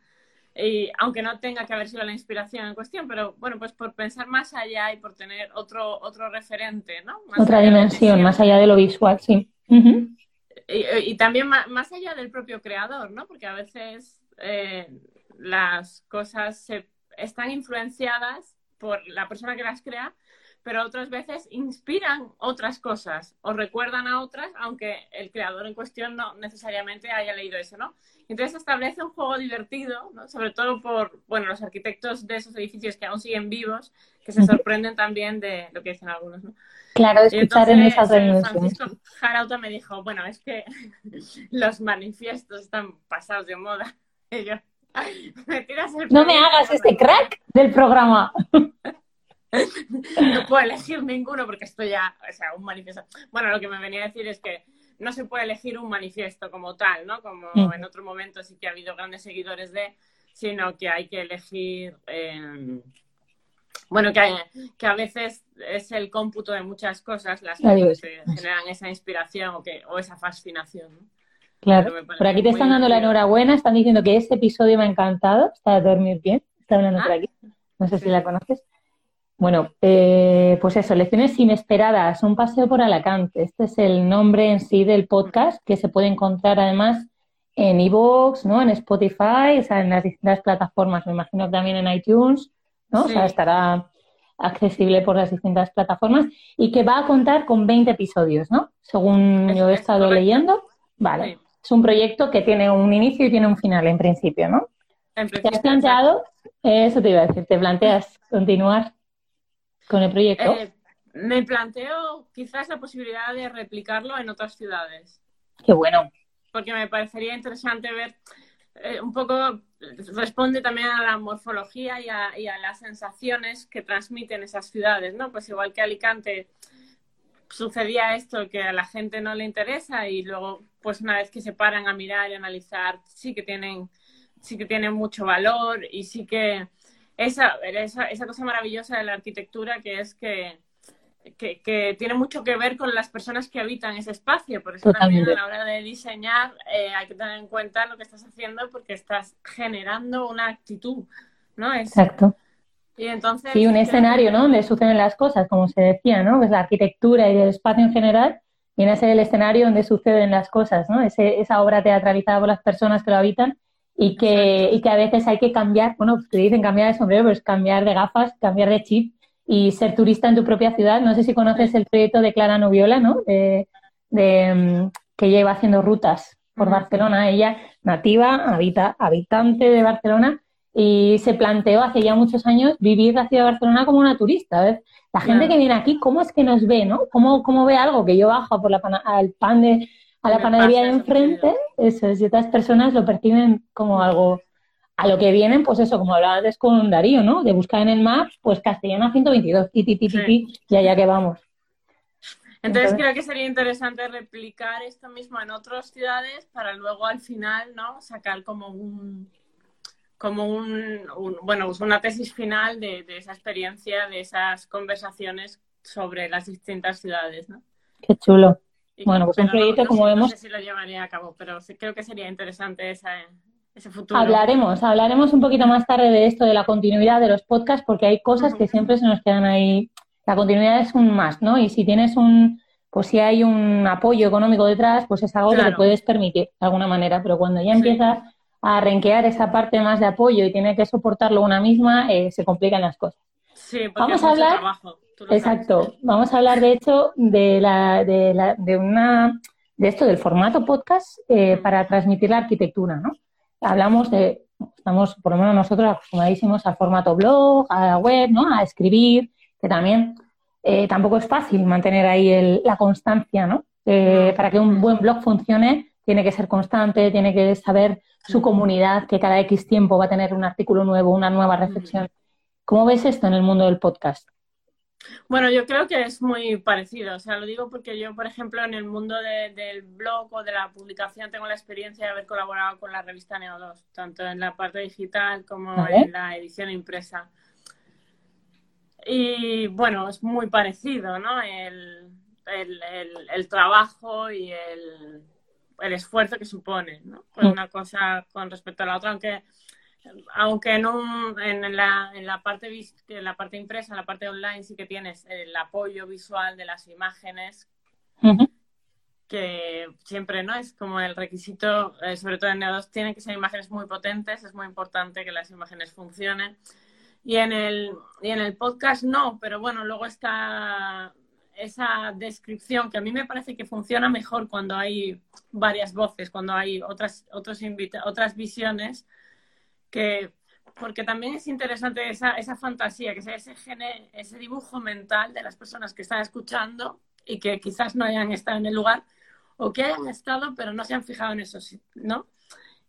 y aunque no tenga que haber sido la inspiración en cuestión, pero bueno, pues por pensar más allá y por tener otro, otro referente, ¿no? Otra dimensión, más allá de lo visual, sí. y, también más, allá del propio creador, ¿no? Porque a veces eh, las cosas se, están influenciadas por la persona que las crea, pero otras veces inspiran otras cosas o recuerdan a otras, aunque el creador en cuestión no necesariamente haya leído eso, ¿no? Entonces establece un juego divertido, ¿no? sobre todo por bueno, los arquitectos de esos edificios que aún siguen vivos, que se sorprenden también de lo que dicen algunos. ¿no? Claro, escuchar en esas eh, reuniones. Francisco Jarauta me dijo, bueno, es que (laughs) los manifiestos están pasados de moda. (laughs) Y yo, no me hagas este crack del programa. (laughs) (laughs) no puedo elegir ninguno porque estoy ya, o sea, un manifiesto. Bueno, lo que me venía a decir es que no se puede elegir un manifiesto como tal, ¿no? Como mm. en otro momento sí que ha habido grandes seguidores de, sino que hay que elegir, eh, bueno, que, que a veces es el cómputo de muchas cosas las que generan esa inspiración o, que, o esa fascinación, ¿no? Claro, por aquí te están dando la enhorabuena, están diciendo que este episodio me ha encantado, está de dormir bien, está hablando por ah. aquí, no sé si la conoces. Bueno, eh, pues eso, lecciones inesperadas, un paseo por Alacante. Este es el nombre en sí del podcast que se puede encontrar además en iVoox, ¿no? En Spotify, o sea, en las distintas plataformas, me imagino que también en iTunes, ¿no? O sea, estará accesible por las distintas plataformas y que va a contar con 20 episodios, ¿no? Según yo he estado leyendo. Vale. Es un proyecto que tiene un inicio y tiene un final en principio, ¿no? ¿Te has planteado? Eso te iba a decir, ¿te planteas continuar con el proyecto? Eh, me planteo quizás la posibilidad de replicarlo en otras ciudades. Qué bueno. Porque me parecería interesante ver eh, un poco, responde también a la morfología y a, y a, las sensaciones que transmiten esas ciudades, ¿no? Pues igual que Alicante sucedía esto que a la gente no le interesa y luego pues una vez que se paran a mirar y analizar sí que tienen sí que tienen mucho valor y sí que esa, esa, esa cosa maravillosa de la arquitectura que es que, que, tiene mucho que ver con las personas que habitan ese espacio. Por eso también a la hora de diseñar eh, hay que tener en cuenta lo que estás haciendo porque estás generando una actitud, ¿no? Exacto. Y entonces, sí, un escenario, ¿no? Donde suceden las cosas, como se decía, ¿no? Pues la arquitectura y el espacio en general viene a ser el escenario donde suceden las cosas, ¿no? esa obra teatralizada por las personas que lo habitan y que, y que a veces hay que cambiar, bueno, te dicen cambiar de sombrero, pero es cambiar de gafas, cambiar de chip y ser turista en tu propia ciudad. No sé si conoces el proyecto de Clara Noviola, ¿no? De, de, mm, que lleva haciendo rutas por Barcelona. Ella, nativa, habita, habitante de Barcelona, y se planteó hace ya muchos años vivir la ciudad de Barcelona como una turista. La gente que viene aquí, ¿cómo es que nos ve, no? ¿Cómo, cómo ve algo que yo bajo por la al pan de, a la panadería de enfrente? Eso es, y otras personas lo perciben como algo a lo que vienen, pues eso, como hablaba antes con Darío, ¿no? De buscar en el map, pues Castellana 122, ti, ti, ti, ti, y allá que vamos. Entonces, creo que sería interesante replicar esto mismo en otras ciudades para luego al final, ¿no? Sacar como un, como un, bueno, una tesis final de, esa experiencia, de esas conversaciones sobre las distintas ciudades, ¿no? Qué chulo. Bueno, pues un proyecto como vemos... No sé si lo llevaría a cabo, pero sí creo que sería interesante ese futuro. Hablaremos, hablaremos un poquito más tarde de esto, de la continuidad de los podcasts, porque hay cosas que siempre se nos quedan ahí. La continuidad es un más, ¿no? Y si tienes un, pues si hay un apoyo económico detrás, pues es algo que te puedes permitir de alguna manera, pero cuando ya empiezas a renquear esa parte más de apoyo y tiene que soportarlo una misma, eh, se complican las cosas. Sí, porque vamos a hablar, trabajo, exacto, vamos a hablar de hecho de la, de, la, de una de esto del formato podcast eh, para transmitir la arquitectura, ¿no? Hablamos de, estamos por lo menos nosotros acostumbradísimos al formato blog, a la web, ¿no? A escribir, que también eh, tampoco es fácil mantener ahí el, la constancia, ¿no? para que un buen blog funcione, tiene que ser constante, tiene que saber su comunidad, que cada X tiempo va a tener un artículo nuevo, una nueva reflexión. ¿Cómo ves esto en el mundo del podcast? Bueno, yo creo que es muy parecido. O sea, lo digo porque yo, por ejemplo, en el mundo del blog o de la publicación tengo la experiencia de haber colaborado con la revista Neo2, tanto en la parte digital como en la edición impresa. Y bueno, es muy parecido, ¿no? El, trabajo y el, esfuerzo que supone, ¿no? Mm. una cosa con respecto a la otra, aunque aunque en, en, la, en, la parte, en la parte impresa, en la parte online, sí que tienes el apoyo visual de las imágenes, que siempre no es como el requisito, eh, sobre todo en Neo2, tienen que ser imágenes muy potentes, es muy importante que las imágenes funcionen. Y en el, y en el podcast no, pero bueno, luego está esa descripción que a mí me parece que funciona mejor cuando hay varias voces, cuando hay otras, otros otras visiones que porque también es interesante esa, esa fantasía, que sea ese, ese dibujo mental de las personas que están escuchando y que quizás no hayan estado en el lugar o que hayan estado pero no se han fijado en eso, ¿no?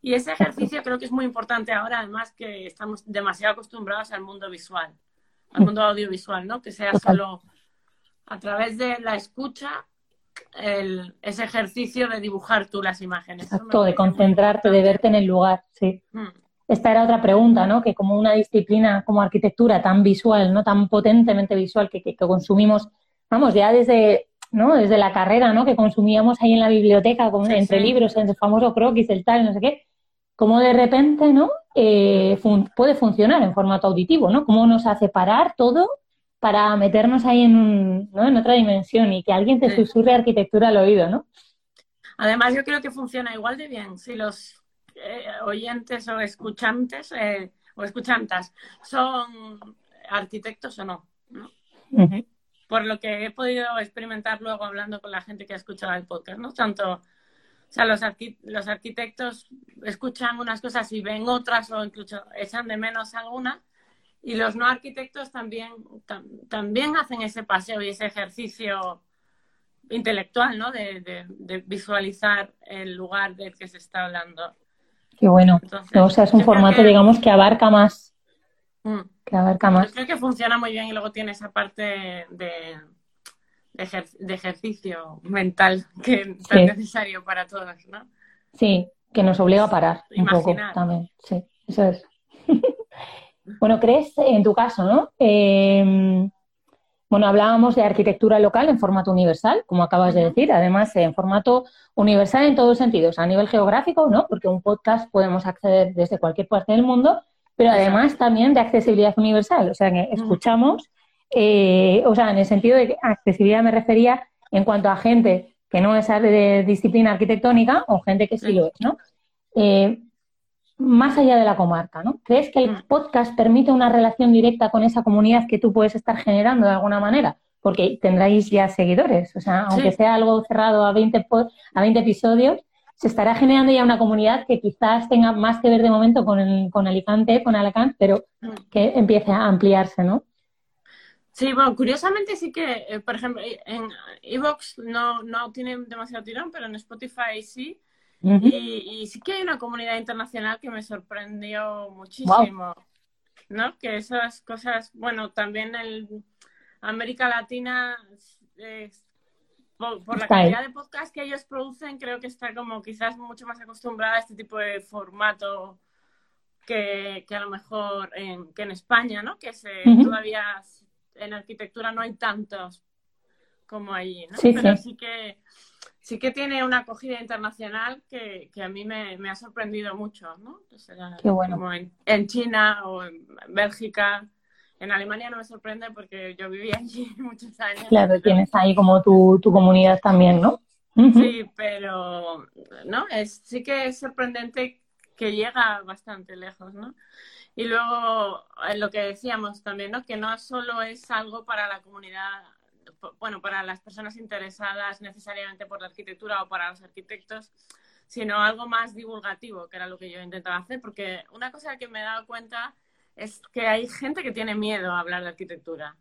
Y ese ejercicio creo que es muy importante ahora, además que estamos demasiado acostumbrados al mundo visual, al mundo audiovisual, ¿no? Que sea solo a través de la escucha el, ese ejercicio de dibujar tú las imágenes. Exacto, de concentrarte, de verte en el lugar, sí. Mm esta era otra pregunta, ¿no? Que como una disciplina como arquitectura tan visual, ¿no? Tan potentemente visual que, que, consumimos, vamos, ya desde, ¿no? Desde la carrera, ¿no? Que consumíamos ahí en la biblioteca, entre libros, en el famoso croquis, el tal, no sé qué, como de repente, ¿no? Eh, puede funcionar en formato auditivo, ¿no? Cómo nos hace parar todo para meternos ahí en, un, ¿no? en otra dimensión y que alguien te susurre arquitectura al oído, ¿no? Además, yo creo que funciona igual de bien si los eh, oyentes o escuchantes eh, o escuchantas son arquitectos o no. Por lo que he podido experimentar luego hablando con la gente que ha escuchado el podcast, ¿no? Tanto, o sea, los, los arquitectos escuchan unas cosas y ven otras o incluso echan de menos algunas. Y los no arquitectos también, también hacen ese paseo y ese ejercicio intelectual, ¿no? De, de, visualizar el lugar del que se está hablando. Qué bueno. o sea, es un formato, digamos, que abarca más. Mm. Que abarca más. creo que funciona muy bien y luego tiene esa parte de, de, ejercicio mental que es tan necesario para todos, ¿no? Sí, que nos obliga a parar un poco también. Sí, eso es. (laughs) bueno, ¿crees en tu caso, no? Eh, bueno, hablábamos de arquitectura local en formato universal, como acabas de decir, además en formato universal en todos los sentidos, a nivel geográfico, ¿no? Porque un podcast podemos acceder desde cualquier parte del mundo, pero además también de accesibilidad universal, o sea, que escuchamos, eh, o sea, en el sentido de que accesibilidad me refería en cuanto a gente que no es de disciplina arquitectónica o gente que sí lo es, ¿no? Eh, más allá de la comarca, ¿no? ¿Crees que el mm. podcast permite una relación directa con esa comunidad que tú puedes estar generando de alguna manera? Porque tendráis ya seguidores, o sea, aunque sea algo cerrado a 20, a 20 episodios, se estará generando ya una comunidad que quizás tenga más que ver de momento con, el, con Alicante, con Alacant, pero mm. que empiece a ampliarse, ¿no? Sí, bueno, curiosamente sí que, eh, por ejemplo, en Evox no, no tiene demasiado tirón, pero en Spotify sí y, sí que hay una comunidad internacional que me sorprendió muchísimo, ¿no? Que esas cosas, bueno, también en América Latina, por, la calidad de podcast que ellos producen, creo que está como quizás mucho más acostumbrada a este tipo de formato que, a lo mejor en, que en España, ¿no? Que se, todavía en arquitectura no hay tantos como allí, ¿no? Pero sí que sí que tiene una acogida internacional que, a mí me, ha sorprendido mucho, ¿no? Qué bueno. Como en, China o en Bélgica. En Alemania no me sorprende porque yo viví allí (laughs) muchos años. Claro, tienes ahí como tu, comunidad también, ¿no? Sí, pero no, es, sí que es sorprendente que llega bastante lejos, ¿no? Y luego, lo que decíamos también, ¿no? Que no solo es algo para la comunidad bueno, para las personas interesadas necesariamente por la arquitectura o para los arquitectos, sino algo más divulgativo, que era lo que yo intentaba hacer, porque una cosa que me he dado cuenta es que hay gente que tiene miedo a hablar de arquitectura.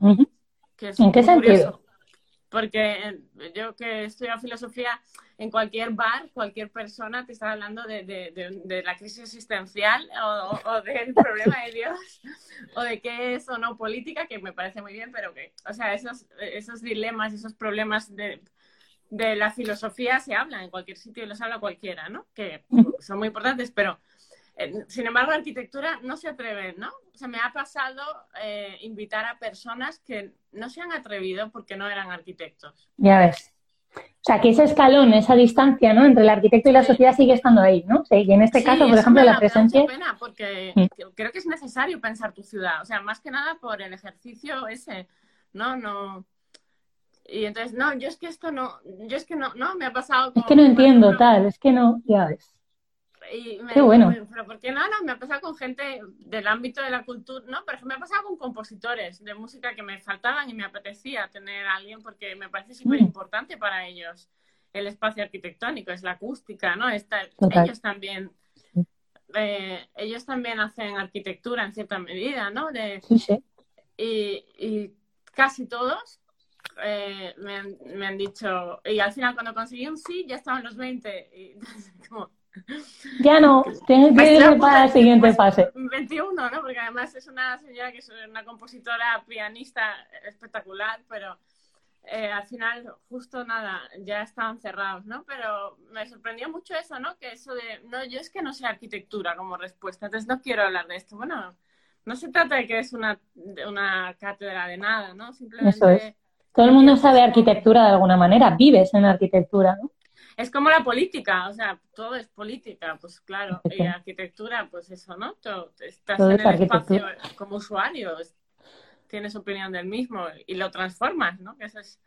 ¿En qué sentido? Porque eh, yo que estudio filosofía, en cualquier bar, cualquier persona te está hablando de, de, de, la crisis existencial o, o, del (laughs) problema de Dios o de qué es o no política, que me parece muy bien, pero que, o sea, esos, esos dilemas, esos problemas de, de la filosofía se hablan en cualquier sitio y los habla cualquiera, ¿no? Que son muy importantes, pero sin embargo, la arquitectura no se atreve, ¿no? O sea, me ha pasado eh, invitar a personas que no se han atrevido porque no eran arquitectos. Ya ves. O sea, que ese escalón, esa distancia, ¿no? Entre el arquitecto y la sociedad sigue estando ahí, ¿no? Sí, y en este caso, por ejemplo, la presencia. Me pena porque mm. creo que es necesario pensar tu ciudad. O sea, más que nada por el ejercicio ese, ¿no? No. Y entonces, no, yo es que esto no, yo es que no, no, me ha pasado. es que no entiendo tal, es que no, ya ves. Y Qué bueno. pero ¿por qué no? No, me ha pasado con gente del ámbito de la cultura, ¿no? Pero me ha pasado con compositores de música que me faltaban y me apetecía tener a alguien porque me parece súper importante para ellos el espacio arquitectónico, es la acústica, ¿no? ellos también eh, ellos también hacen arquitectura en cierta medida, ¿no? De, sí, sí. Y, y casi todos eh, me, han, me, han, dicho, y al final cuando conseguí un sí, ya estaban los 20. Y, (laughs) como, ya no, tienes que ir para la siguiente fase. 21, ¿no? Porque además es una señora que es una compositora, pianista espectacular, pero eh, al final justo nada, ya estaban cerrados, ¿no? Pero me sorprendió mucho eso, ¿no? Que eso de, no, yo es que no sé arquitectura como respuesta, entonces no quiero hablar de esto. Bueno, no se trata de que es una, una cátedra de nada, ¿no? Simplemente... Eso es. Todo el mundo sabe arquitectura de alguna manera, vives en arquitectura, ¿no? Es como la política, o sea, todo es política, pues claro, y arquitectura, pues eso, ¿no? Todo, estás en el espacio como usuario, tienes opinión del mismo y lo transformas, ¿no? Que eso es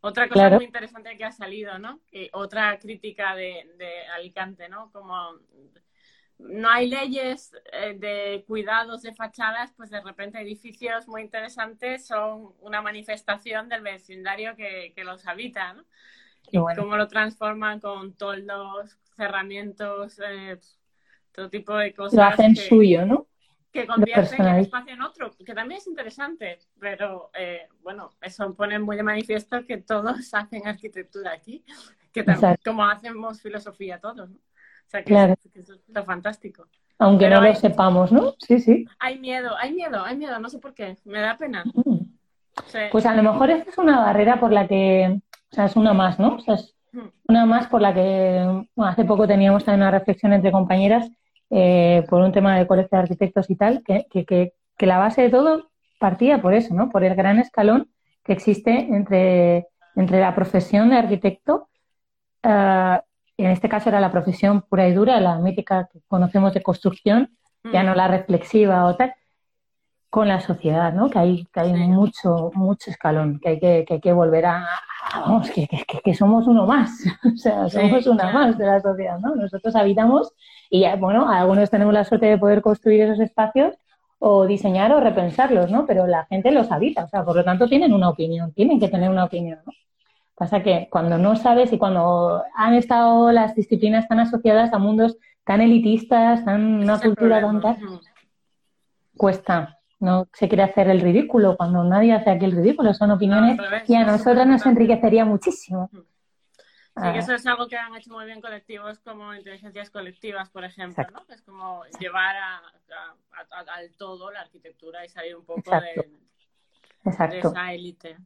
otra cosa muy interesante que ha salido, ¿no? Otra crítica de, de, Alicante, ¿no? Como no hay leyes eh, de cuidados de fachadas, pues de repente edificios muy interesantes son una manifestación del vecindario que, que los habita, ¿no? Y cómo lo transforman con toldos, cerramientos, eh, todo tipo de cosas. Lo hacen suyo, ¿no? Que convierten el espacio en otro, que también es interesante, pero eh, bueno, eso pone muy de manifiesto que todos (laughs) hacen arquitectura aquí, que también, como hacemos filosofía todos, ¿no? O sea, que, claro. eso es lo fantástico. Aunque no lo sepamos, ¿no? Sí, sí. Hay miedo, hay miedo, hay miedo, no sé por qué, me da pena. Mm. Pues a lo mejor esta es una barrera por la que o sea, es una más, ¿no? O sea, es una más por la que hace poco teníamos también una reflexión entre compañeras eh, por un tema de colegio de arquitectos y tal, que, que, que, la base de todo partía por eso, ¿no? Por el gran escalón que existe entre, entre la profesión de arquitecto, uh, y en este caso era la profesión pura y dura, la mítica que conocemos de construcción, ya no hmm. la reflexiva o tal, con la sociedad, ¿no? Que hay, que hay mucho, mucho escalón, que hay que, que, hay que volver a, vamos, que, que, somos uno más, (laughs) o sea, somos una más de la sociedad, ¿no? Nosotros habitamos y, ya, bueno, algunos tenemos la suerte de poder construir esos espacios o diseñar o repensarlos, ¿no? Pero la gente los habita, o sea, por lo tanto tienen una opinión, tienen que tener una opinión, ¿no? Pasa que cuando no sabes y cuando han estado las disciplinas tan asociadas a mundos tan elitistas, tan una cultura tan tal, cuesta, no se quiere hacer el ridículo cuando nadie hace aquí el ridículo, son opiniones y a nosotras nos enriquecería muchísimo. Sí, que ah. eso es algo que han hecho muy bien colectivos como inteligencias colectivas, por ejemplo, ¿no? Es como llevar al todo la arquitectura y salir un poco de, esa élite.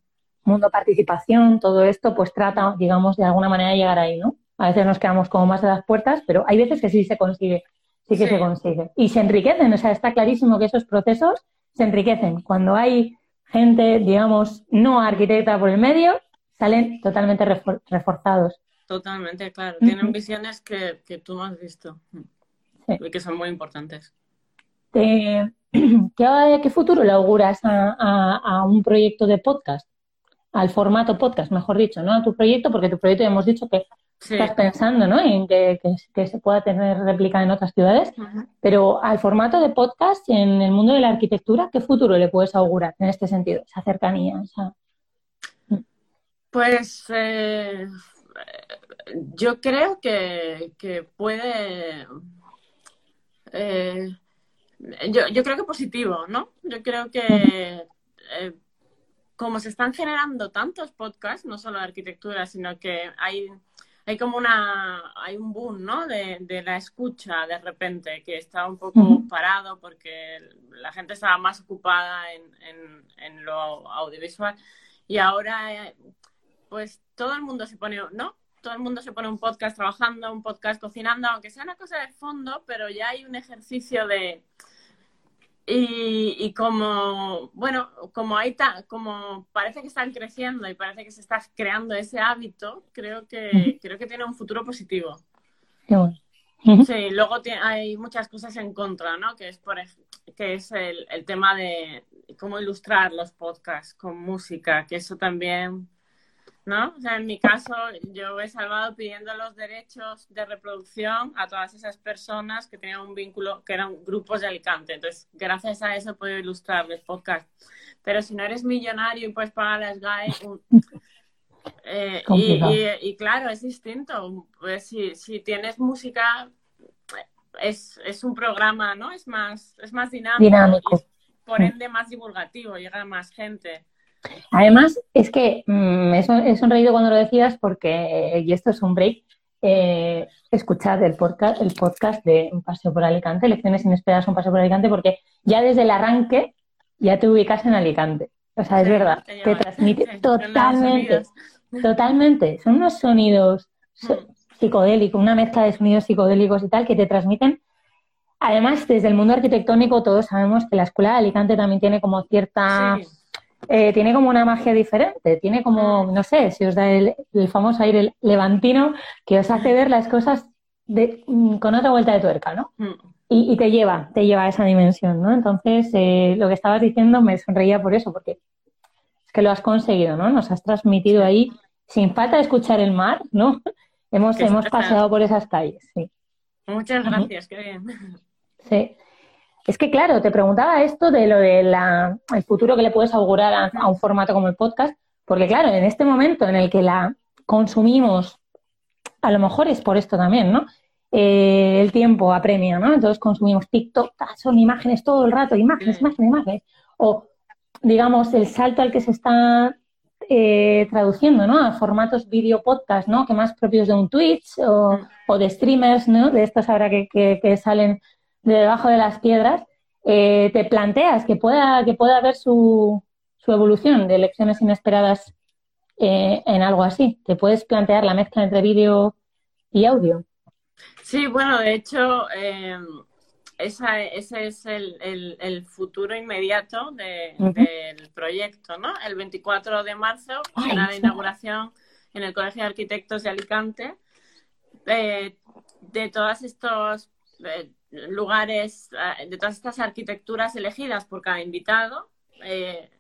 Mundo participación, todo esto, pues trata, digamos, de alguna manera de llegar ahí, ¿no? A veces nos quedamos como más de las puertas, pero hay veces que sí se consigue, sí que se consigue. Y se enriquecen, o sea, está clarísimo que esos procesos se enriquecen. Cuando hay gente, digamos, no arquitecta por el medio, salen totalmente reforzados. Totalmente, claro. Tienen visiones que, que, tú no has visto y que son muy importantes. (clears throat) ¿Qué, ¿Qué, futuro le auguras a, a, un proyecto de podcast? Al formato podcast, mejor dicho, ¿no? A tu proyecto, porque tu proyecto ya hemos dicho que estás pensando ¿no? en que, se pueda tener réplica en otras ciudades, pero al formato de podcast en el mundo de la arquitectura, ¿qué futuro le puedes augurar en este sentido, esa cercanía? Pues eh, yo creo que, puede... Eh, yo, creo que positivo, ¿no? Yo creo que como se están generando tantos podcasts, no solo de arquitectura, sino que hay, hay como una, hay un boom, ¿no? De, de la escucha de repente, que está un poco parado porque la gente estaba más ocupada en, en, en lo audiovisual. Y ahora, eh, pues todo el mundo se pone, ¿no? Todo el mundo se pone un podcast trabajando, un podcast cocinando, aunque sea una cosa de fondo, pero ya hay un ejercicio de... Y, y como, bueno, como hay ta- como parece que están creciendo y parece que se está creando ese hábito, creo que, creo que tiene un futuro positivo. Qué bueno. Ujú. Sí, luego hay muchas cosas en contra, ¿no? Que es, por, que es el, el tema de cómo ilustrar los podcasts con música, que eso también, ¿no? O sea, en mi caso, yo he salvado pidiendo los derechos de reproducción a todas esas personas que tenían un vínculo, que eran grupos de Alicante. Entonces, gracias a eso he podido ilustrar los podcasts. Pero si no eres millonario y puedes pagar a SGAE, (laughs) un- eh, y, Complicado. y- y claro, es distinto. Pues si, si tienes música, es, es un programa, ¿no? Es más, es más dinámico. Dinámico. y es, por ende, más divulgativo, llega a más gente. Además, es que mm, he son- he sonreído cuando lo decías porque, y esto es un break, eh, escuchad el podcast, el podcast de Un paseo por Alicante, Lecciones inesperadas, Un paseo por Alicante, porque ya desde el arranque ya te ubicas en Alicante. O sea, es Sí, verdad, te te transmite sí, totalmente, totalmente. Son unos sonidos so- Mm. psicodélicos, una mezcla de sonidos psicodélicos y tal que te transmiten. Además, desde el mundo arquitectónico todos sabemos que la Escuela de Alicante también tiene como cierta Sí. Eh, tiene como una magia diferente, tiene como, no sé, si os da el, el famoso aire levantino que os hace ver las cosas de- mm, con otra vuelta de tuerca, ¿no? Mm. Y, y te lleva, te lleva a esa dimensión, ¿no? Entonces, eh, lo que estabas diciendo me sonreía por eso, porque es que lo has conseguido, ¿no? Nos has transmitido ahí, sin falta de escuchar el mar, ¿no? (laughs) Hemos, hemos paseado por esas calles, sí. Muchas gracias, qué bien. Sí. Es que, claro, te preguntaba esto de lo del futuro que le puedes augurar a, a un formato como el podcast, porque, claro, en este momento en el que la consumimos, a lo mejor es por esto también, ¿no? Eh, el tiempo apremia, ¿no? Entonces consumimos TikTok, son imágenes todo el rato, imágenes, imágenes, imágenes. O, digamos, el salto al que se está eh, traduciendo, ¿no? A formatos video podcast, ¿no? Que más propios de un Twitch o, Mm. o de streamers, ¿no? De estos ahora que, que- que salen de debajo de las piedras, eh, te planteas que pueda, que pueda haber su, su evolución de lecciones inesperadas eh, en algo así. Te puedes plantear la mezcla entre vídeo y audio. Sí, bueno, de hecho, eh, esa- ese es el, el- el futuro inmediato de- Ujú. del proyecto, ¿no? El 24 de marzo será la inauguración en el Colegio de Arquitectos de Alicante eh, de todos estos lugares, eh, de todas estas arquitecturas elegidas por cada invitado. Eh,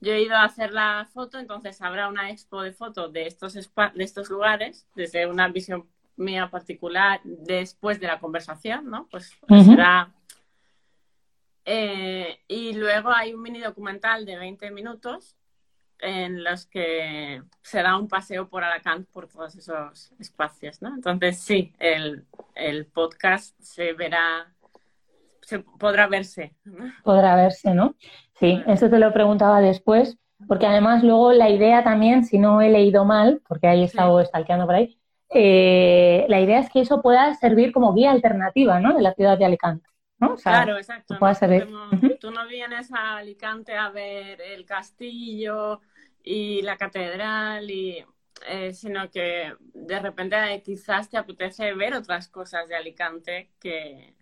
yo he ido a hacer la foto, entonces habrá una expo de fotos de estos, de estos lugares, desde una visión mía particular, después de la conversación, ¿no? Pues Ujú. será... Eh, y luego hay un mini documental de 20 minutos en los que se da un paseo por Alacant por todos esos espacios, ¿no? Entonces sí, el, el podcast se verá, se podrá verse. ¿no? Podrá verse, ¿no? Sí, eso te lo preguntaba después, porque además luego la idea también, si no he leído mal, porque ahí he estado stalkeando por ahí, eh, la idea es que eso pueda servir como guía alternativa, ¿no? De la ciudad de Alicante, ¿no? O sea, Claro, exacto. ¿no? Tú no, Ujú. tú no vienes a Alicante a ver el castillo y la catedral, y, eh, sino que de repente eh, quizás te apetece ver otras cosas de Alicante que...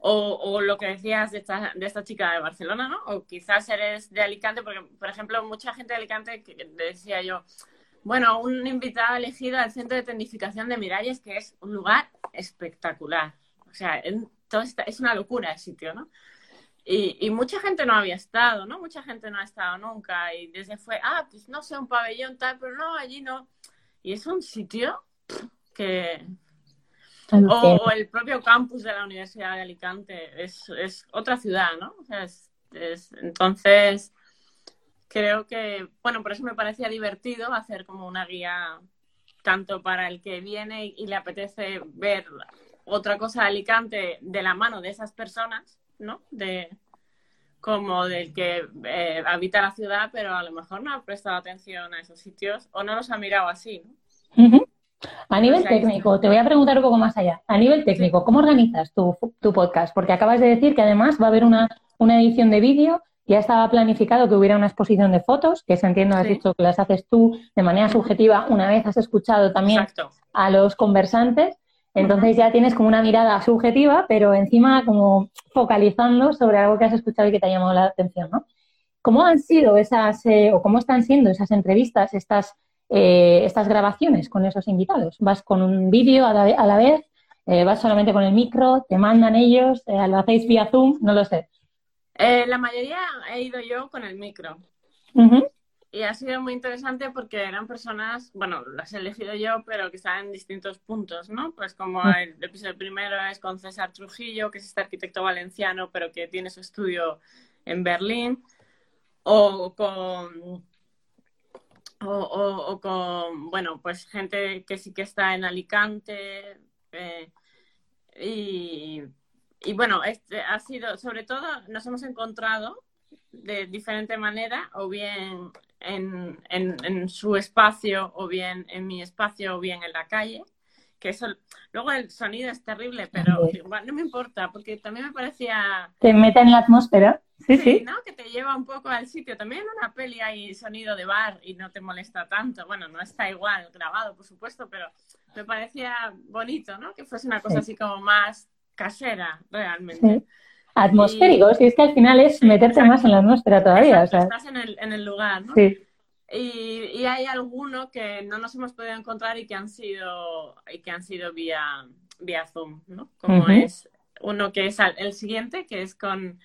O, o lo que decías de esta, de esta chica de Barcelona, ¿no? O quizás eres de Alicante, porque, por ejemplo, mucha gente de Alicante, que decía yo, bueno, un invitado elegido al Centro de Tecnificación de Miralles, que es un lugar espectacular. O sea, es una locura el sitio, ¿no? Y, y mucha gente no había estado, ¿no? Mucha gente no ha estado nunca. Y desde fue, ah, pues no sé, un pabellón tal, pero no, allí no. Y es un sitio que... O, el propio campus de la Universidad de Alicante es, es otra ciudad, ¿no? O sea, es- es- entonces, creo que, bueno, por eso me parecía divertido hacer como una guía tanto para el que viene y le apetece ver otra cosa de Alicante de la mano de esas personas, ¿no? De como del que eh, habita la ciudad, pero a lo mejor no ha prestado atención a esos sitios o no los ha mirado así. ¿no? A nivel técnico, te voy a preguntar un poco más allá. A nivel técnico, ¿cómo organizas tu, tu podcast? Porque acabas de decir que además va a haber una, una edición de vídeo. Ya estaba planificado que hubiera una exposición de fotos, que se entiendo, has Sí. dicho que las haces tú de manera subjetiva una vez has escuchado también Exacto. a los conversantes. Entonces ya tienes como una mirada subjetiva, pero encima como focalizando sobre algo que has escuchado y que te ha llamado la atención, ¿no? ¿Cómo han sido esas, eh, o cómo están siendo esas entrevistas, estas, eh, estas grabaciones con esos invitados? ¿Vas con un vídeo a la, a la vez? Eh, ¿Vas solamente con el micro? ¿Te mandan ellos? Eh, ¿Lo hacéis vía Zoom? No lo sé. Eh, la mayoría he ido yo con el micro. Ujú. Y ha sido muy interesante porque eran personas, bueno, las he elegido yo, pero que están en distintos puntos, ¿no? Pues como Mm. el episodio primero es con César Trujillo, que es este arquitecto valenciano, pero que tiene su estudio en Berlín, o con, o, o- o con, bueno, pues gente que sí que está en Alicante, eh, y, y bueno, este ha sido, sobre todo, nos hemos encontrado de diferente manera, o bien en, en, en su espacio, o bien en mi espacio, o bien en la calle. Que eso, luego el sonido es terrible, pero Sí. igual no me importa, porque también me parecía Te meten en la atmósfera. Sí, sí. ¿no? Que te lleva un poco al sitio. También en una peli hay sonido de bar y no te molesta tanto. Bueno, no está igual grabado, por supuesto, pero me parecía bonito, ¿no? Que fuese una cosa Sí. así como más casera, realmente. Sí. Atmosférico, si es que al final es meterte más en la atmósfera todavía. Exacto, o sea, estás en el, en el lugar, ¿no? sí. Y, y hay alguno que no nos hemos podido encontrar y que han sido, y que han sido vía, vía Zoom, ¿no? Como es uno que es al- el siguiente, que es con,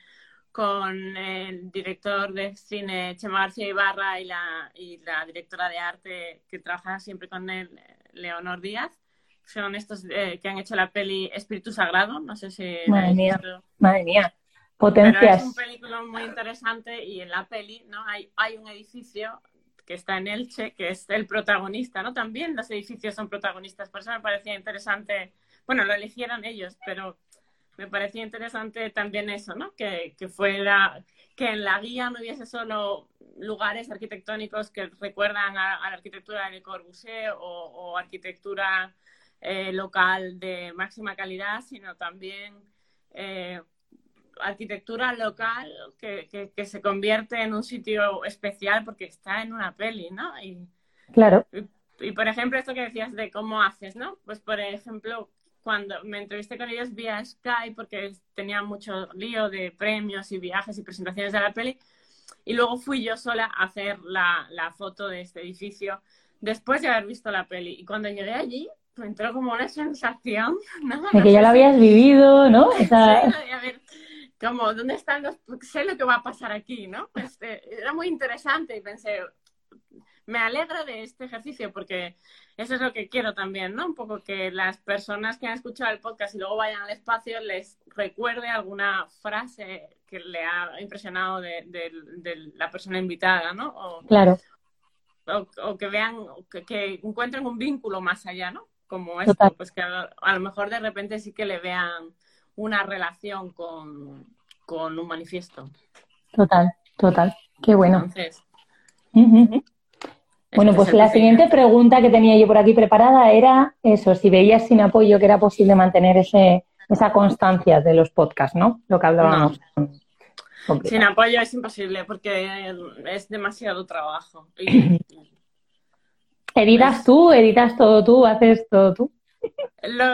con el director de cine Chema García Ibarra y la, y la directora de arte que trabaja siempre con él, Leonor Díaz. Son estos eh, que han hecho la peli Espíritu Sagrado, no sé si Madre mía. visto. Madre mía. Pero Potencias. es un película muy interesante y en la peli ¿no? hay, hay un edificio que está en Elche, que es el protagonista, ¿no? También los edificios son protagonistas, por eso me parecía interesante, bueno, lo eligieron ellos, pero me parecía interesante también eso, ¿no? Que, que fuera, que en la guía no hubiese solo lugares arquitectónicos que recuerdan a, a la arquitectura de Le Corbusier o, o arquitectura eh, local de máxima calidad, sino también eh, arquitectura local que, que, que se convierte en un sitio especial porque está en una peli, ¿no? Y, Claro. y, por ejemplo, esto que decías de cómo haces, ¿no? Pues por ejemplo, cuando me entrevisté con ellos vía Skype porque tenía mucho lío de premios y viajes y presentaciones de la peli, y luego fui yo sola a hacer la, la foto de este edificio después de haber visto la peli. Y cuando llegué allí, me entró como una sensación, (laughs) ¿no? De No que ya lo si- habías vivido, ¿no? O (laughs) sea, Sí, a ver, como, ¿dónde están los...? Sé lo que va a pasar aquí, ¿no? Pues, eh, era muy interesante y pensé, me alegro de este ejercicio porque eso es lo que quiero también, ¿no? Un poco que las personas que han escuchado el podcast y luego vayan al espacio les recuerde alguna frase que le ha impresionado de, de- de la persona invitada, ¿no? O, claro, o, o que vean, o que, que encuentren un vínculo más allá, ¿no? Como esto, Total. pues que a, a lo mejor de repente sí que le vean una relación con, con un manifiesto. total, total. Qué bueno. Entonces, Ujú. Bueno, este pues la siguiente pregunta que tenía yo por aquí preparada era eso, si veías sin apoyo que era posible mantener ese, esa constancia de los podcasts, ¿no? Lo que hablábamos. Sin apoyo es imposible porque es demasiado trabajo. Y (clears throat) ¿Editas Pues- tú? ¿Editas todo tú? ¿Haces todo tú? lo,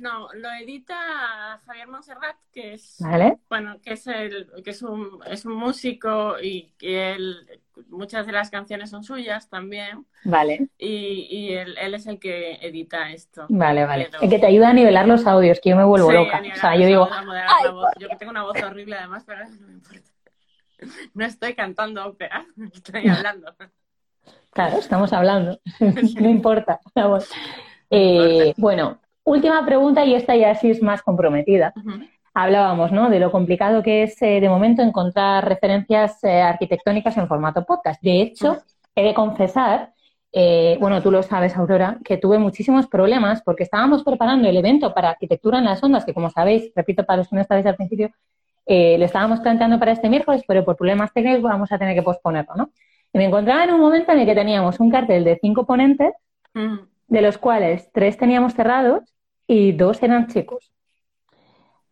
no, lo edita Javier Monserrat, que es ¿Vale? bueno, que es el, que es un, es un músico y que él, muchas de las canciones son suyas también. Vale, Y, y él, él es el que edita esto. vale, vale. Pero- El que te ayuda a nivelar los audios, que yo me vuelvo Sí, loca. O sea, yo digo. Yo que tengo una voz horrible además, pero no me importa. No estoy cantando ópera, (laughs) estoy (laughs) hablando. Claro, estamos hablando. (laughs) no importa. Eh, bueno, última pregunta y esta ya sí es más comprometida. Hablábamos, ¿no? De lo complicado que es eh, de momento encontrar referencias eh, arquitectónicas en formato podcast. De hecho, he de confesar, eh, bueno, tú lo sabes, Aurora, que tuve muchísimos problemas porque estábamos preparando el evento para arquitectura en las ondas, que como sabéis, repito para los que no estabais al principio, eh, lo estábamos planteando para este miércoles, pero por problemas técnicos vamos a tener que posponerlo, ¿no? Y me encontraba en un momento en el que teníamos un cartel de cinco ponentes, Mm. de los cuales tres teníamos cerrados y dos eran chicos.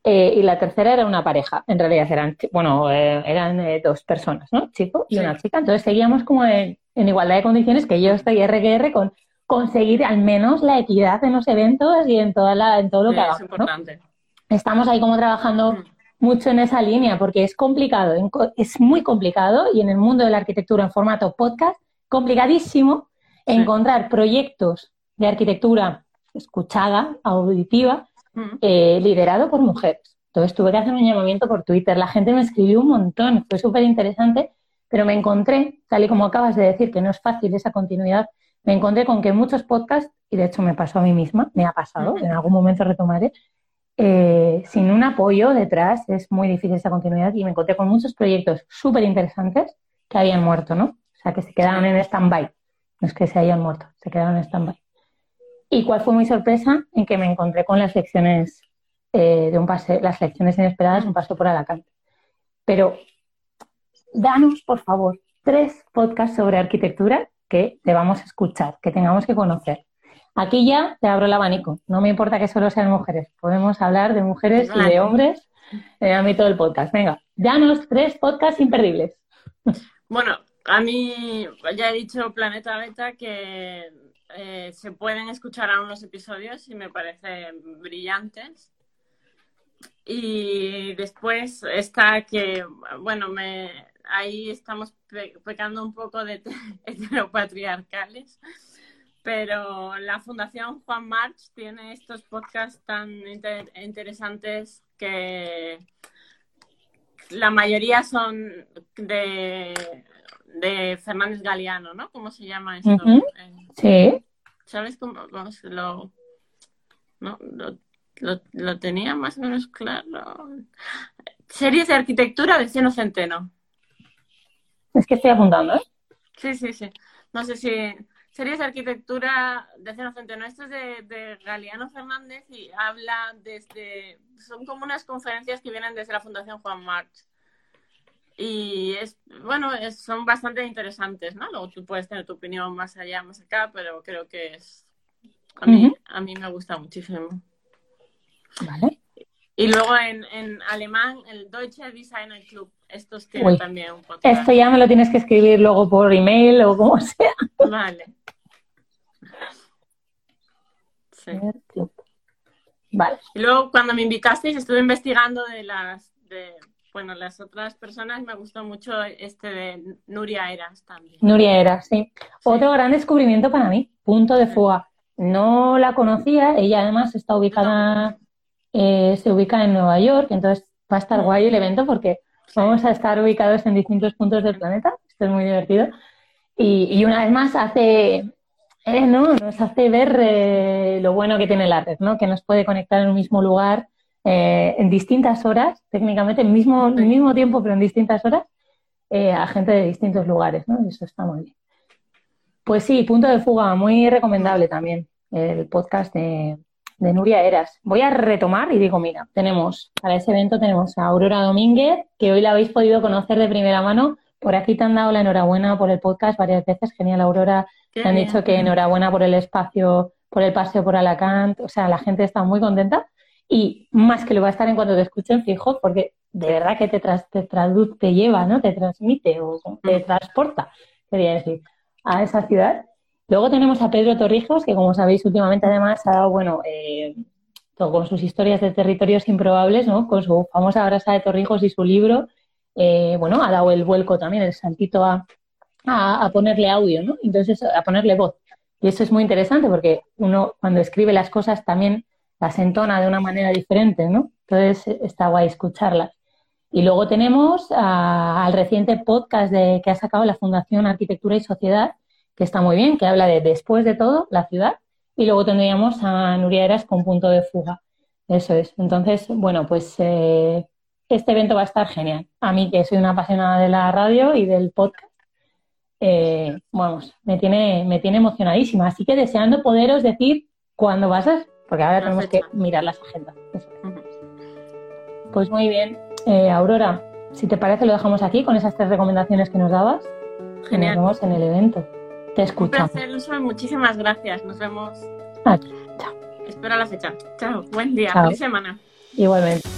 Eh, y la tercera era una pareja. En realidad eran, bueno, eh, eran eh, dos personas, ¿no? Chico y Sí. una chica. Entonces seguíamos como en, en igualdad de condiciones que yo estoy RQR con conseguir al menos la equidad en los eventos y en toda la, en todo lo Sí, que es hagamos, ¿no? importante. Estamos ahí como trabajando Mm. Mucho en esa línea porque es complicado, es muy complicado y en el mundo de la arquitectura en formato podcast, complicadísimo Sí. encontrar proyectos de arquitectura escuchada, auditiva, Mm. eh, liderado por mujeres. Entonces tuve que hacer un llamamiento por Twitter, la gente me escribió un montón, fue súper interesante, pero me encontré, tal y como acabas de decir, que no es fácil esa continuidad, me encontré con que muchos podcasts, y de hecho me pasó a mí misma, me ha pasado, en algún momento retomaré, eh, sin un apoyo detrás es muy difícil esa continuidad y me encontré con muchos proyectos súper interesantes que habían muerto, ¿no? O sea, que se quedaron en stand-by. No es que se hayan muerto, se quedaron en stand-by. ¿Y cuál fue mi sorpresa? En que me encontré con las lecciones eh, de un pase, las lecciones inesperadas, un paso por Alacant. Pero danos, por favor, tres podcasts sobre arquitectura que debamos escuchar, que tengamos que conocer. Aquí ya te abro el abanico. No me importa que solo sean mujeres. Podemos hablar de mujeres y de hombres en el ámbito del podcast. Venga, danos tres podcasts imperdibles. Bueno, a mí ya he dicho Planeta Beta que eh, se pueden escuchar aún los episodios y me parecen brillantes. Y después está que, bueno, me, ahí estamos pe- pecando un poco de (laughs) heteropatriarcales, pero la Fundación Juan March tiene estos podcasts tan inter- interesantes que la mayoría son de, de Fernández Galeano, ¿no? ¿Cómo se llama esto? Eh, Sí. ¿Sabes cómo lo, no, lo, lo, lo tenía más o menos claro? Series de arquitectura de Cieno Centeno. Es que estoy apuntando, ¿eh? Sí, sí, sí. No sé si. Series de arquitectura de. Esto es de, de Galeano Fernández y habla desde. Son como unas conferencias que vienen desde la Fundación Juan March. Y es, bueno, es- son bastante interesantes, ¿no? Luego tú puedes tener tu opinión más allá, más acá, pero creo que es. A mí, a mí me gusta muchísimo. Vale. Y luego en, en alemán, el Deutsche Designer Club. Estos tienen Uy. también un podcast. Esto ya me lo tienes que escribir luego por email o como sea. Vale. Sí. Vale. Y luego cuando me invitasteis estuve investigando de las de bueno las otras personas me gustó mucho este de Nuria Eras también. Nuria era, sí. Otro gran descubrimiento para mí, punto de fuga. No la conocía, ella además está ubicada, eh, se ubica en Nueva York, entonces va a estar guay el evento porque vamos a estar ubicados en distintos puntos del planeta, esto es muy divertido. Y, una vez más hace, eh, ¿no? Nos hace ver eh, lo bueno que tiene la red, ¿no? Que nos puede conectar en un mismo lugar, en distintas horas, técnicamente, en mismo, el mismo tiempo, pero en distintas horas, a gente de distintos lugares, ¿no? Eso está muy bien. Pues sí, punto de fuga, muy recomendable también, el podcast de, de Nuria Eras. Voy a retomar y digo, mira, tenemos, para ese evento tenemos a Aurora Domínguez, que hoy la habéis podido conocer de primera mano. Por aquí te han dado la enhorabuena por el podcast varias veces. Genial, Aurora. Qué Te han bien. dicho que enhorabuena por el espacio, por el paseo por Alacant. O sea, la gente está muy contenta y más que lo va a estar en cuanto te escuchen fijo, porque de verdad que te, tras, te traduce, te lleva, ¿no? Te transmite o te Mm. transporta, quería decir, a esa ciudad. Luego tenemos a Pedro Torrijos, que como sabéis últimamente además ha dado, bueno, eh, con sus historias de territorios improbables, ¿no? Con su famosa brasa de Torrijos y su libro, eh, bueno, ha dado el vuelco también, el saltito a, a, a ponerle audio, ¿no? Entonces, a ponerle voz. Y eso es muy interesante porque uno cuando escribe las cosas también las entona de una manera diferente, ¿no? Entonces está guay escucharlas. Y luego tenemos a- al reciente podcast de, que ha sacado la Fundación Arquitectura y Sociedad, que está muy bien, que habla de después de todo, la ciudad. Y luego tendríamos a Nuria Eras con punto de fuga. Eso es. Entonces, bueno, pues eh, este evento va a estar genial. A mí, que soy una apasionada de la radio y del podcast, eh, vamos, me tiene, me tiene emocionadísima. Así que deseando poderos decir cuándo vas a, porque ahora tenemos que mirar las agendas. Eso. Pues muy bien. Eh, Aurora, si te parece, lo dejamos aquí con esas tres recomendaciones que nos dabas. Genial. Y nos vemos en el evento. Te Un escuchamos. placer, Uso, muchísimas gracias. Nos vemos. Ah, chao. Espero la fecha. Chao. Buen día. Chao. Feliz semana. Igualmente.